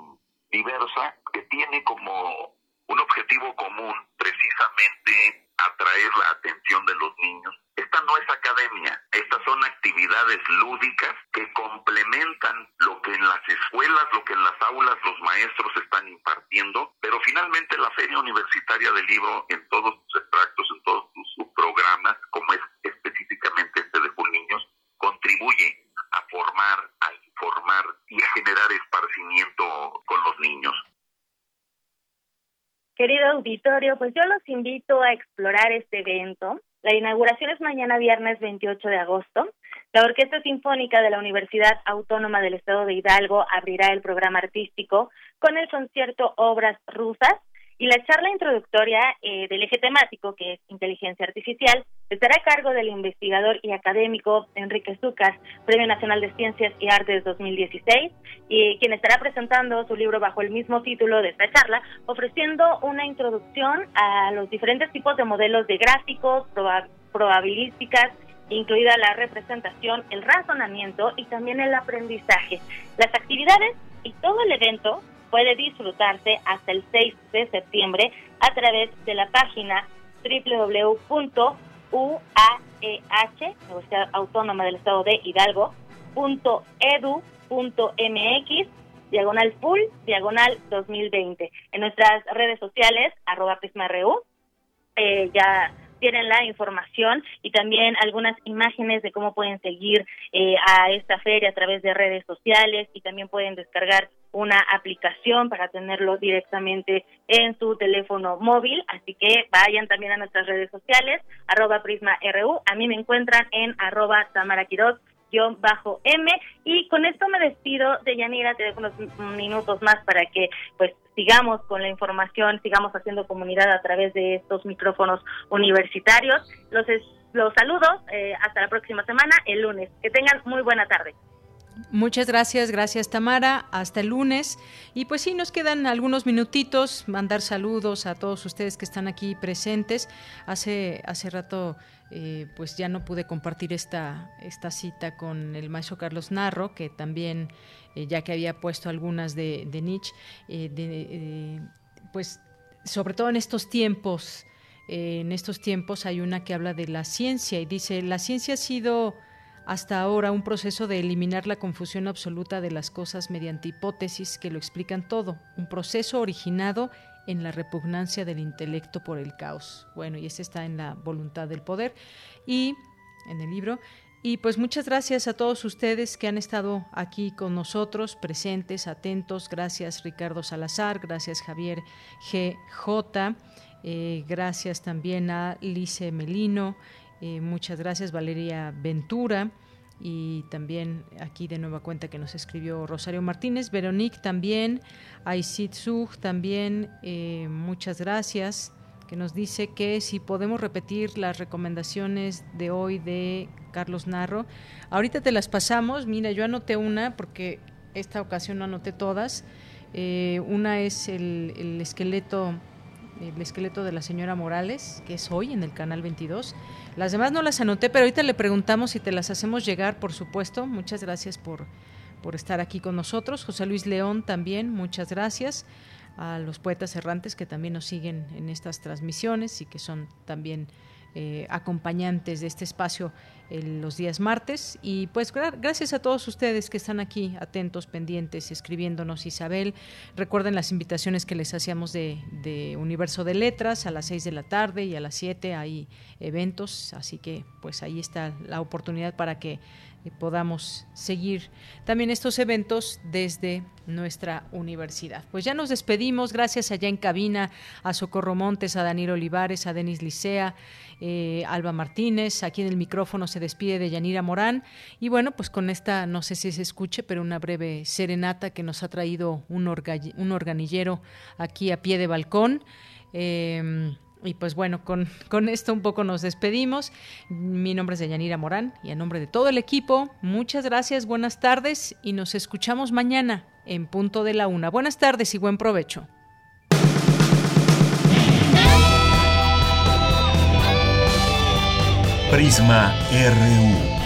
diversa que tiene como un objetivo común precisamente atraer la atención de los niños. Esta no es academia, estas son actividades lúdicas que complementan lo que en las escuelas, lo que en las aulas los maestros están impartiendo, pero finalmente la Feria Universitaria del Libro en todos sus extractos, en todos sus programas, como es específicamente este de Niños, contribuye a formar, a informar y a generar esparcimiento con los niños. Querido auditorio, pues yo los invito a explorar este evento. La inauguración es mañana viernes 28 de agosto. La Orquesta Sinfónica de la Universidad Autónoma del Estado de Hidalgo abrirá el programa artístico con el concierto Obras Rusas y la charla introductoria eh, del eje temático, que es inteligencia artificial, estará a cargo del investigador y académico Enrique Zúcar, Premio Nacional de Ciencias y Artes 2016, y quien estará presentando su libro bajo el mismo título de esta charla, ofreciendo una introducción a los diferentes tipos de modelos de gráficos, probabilísticas, incluida la representación, el razonamiento y también el aprendizaje. Las actividades y todo el evento puede disfrutarse hasta el 6 de septiembre a través de la página www.uaeh, Universidad Autónoma del Estado de Hidalgo, .edu.mx, diagonal full, diagonal 2020. En nuestras redes sociales, arroba prisma.ru, eh, ya tienen la información y también algunas imágenes de cómo pueden seguir eh, a esta feria a través de redes sociales y también pueden descargar una aplicación para tenerlo directamente en su teléfono móvil, así que vayan también a nuestras redes sociales, arroba Prisma RU, a mí me encuentran en arroba Bajo M y con esto me despido de Yanira, te dejo unos minutos más para que pues sigamos con la información, sigamos haciendo comunidad a través de estos micrófonos universitarios. Los los saludo eh, hasta la próxima semana, el lunes. Que tengan muy buena tarde. Muchas gracias, gracias Tamara. Hasta el lunes. Y pues sí, nos quedan algunos minutitos, mandar saludos a todos ustedes que están aquí presentes. Hace, hace rato eh, pues ya no pude compartir esta, esta cita con el maestro Carlos Narro, que también, eh, ya que había puesto algunas de, de Nietzsche, de, pues sobre todo en estos tiempos, en estos tiempos hay una que habla de la ciencia y dice, la ciencia ha sido hasta ahora un proceso de eliminar la confusión absoluta de las cosas mediante hipótesis que lo explican todo, un proceso originado en la repugnancia del intelecto por el caos. Bueno, y ese está en la voluntad del poder y en el libro. Y pues muchas gracias a todos ustedes que han estado aquí con nosotros, presentes, atentos. Gracias Ricardo Salazar, gracias Javier GJ, eh, gracias también a Lice Melino, eh, muchas gracias Valeria Ventura y también aquí de nueva cuenta que nos escribió Rosario Martínez, Veronique también, Aisit Zug también, eh, muchas gracias, que nos dice que si podemos repetir las recomendaciones de hoy de Carlos Narro. Ahorita te las pasamos, mira, yo anoté una porque esta ocasión no anoté todas. Eh, una es el esqueleto el esqueleto de la señora Morales, que es hoy en el canal 22. Las demás no las anoté, pero ahorita le preguntamos si te las hacemos llegar, por supuesto. Muchas gracias por, por estar aquí con nosotros. José Luis León también, muchas gracias. A los poetas errantes que también nos siguen en estas transmisiones y que son también eh, acompañantes de este espacio los días martes. Y pues gracias a todos ustedes que están aquí atentos, pendientes, escribiéndonos Isabel. Recuerden las invitaciones que les hacíamos de, de Universo de Letras a las 6 de la tarde y a las 7 hay eventos, así que pues ahí está la oportunidad para que podamos seguir también estos eventos desde nuestra universidad. Pues ya nos despedimos, gracias allá en cabina a Socorro Montes, a Daniel Olivares, a Denis Licea, eh, Alba Martínez, aquí en el micrófono se despide de Yanira Morán y bueno, pues con esta, no sé si se escuche, pero una breve serenata que nos ha traído un, un organillero aquí a pie de balcón. Eh, y pues bueno, con, con, esto un poco nos despedimos. Mi nombre es Deyanira Morán y a nombre de todo el equipo, muchas gracias, buenas tardes y nos escuchamos mañana en punto de la una. Buenas tardes y buen provecho. Prisma RU.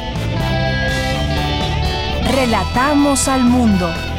Relatamos al mundo.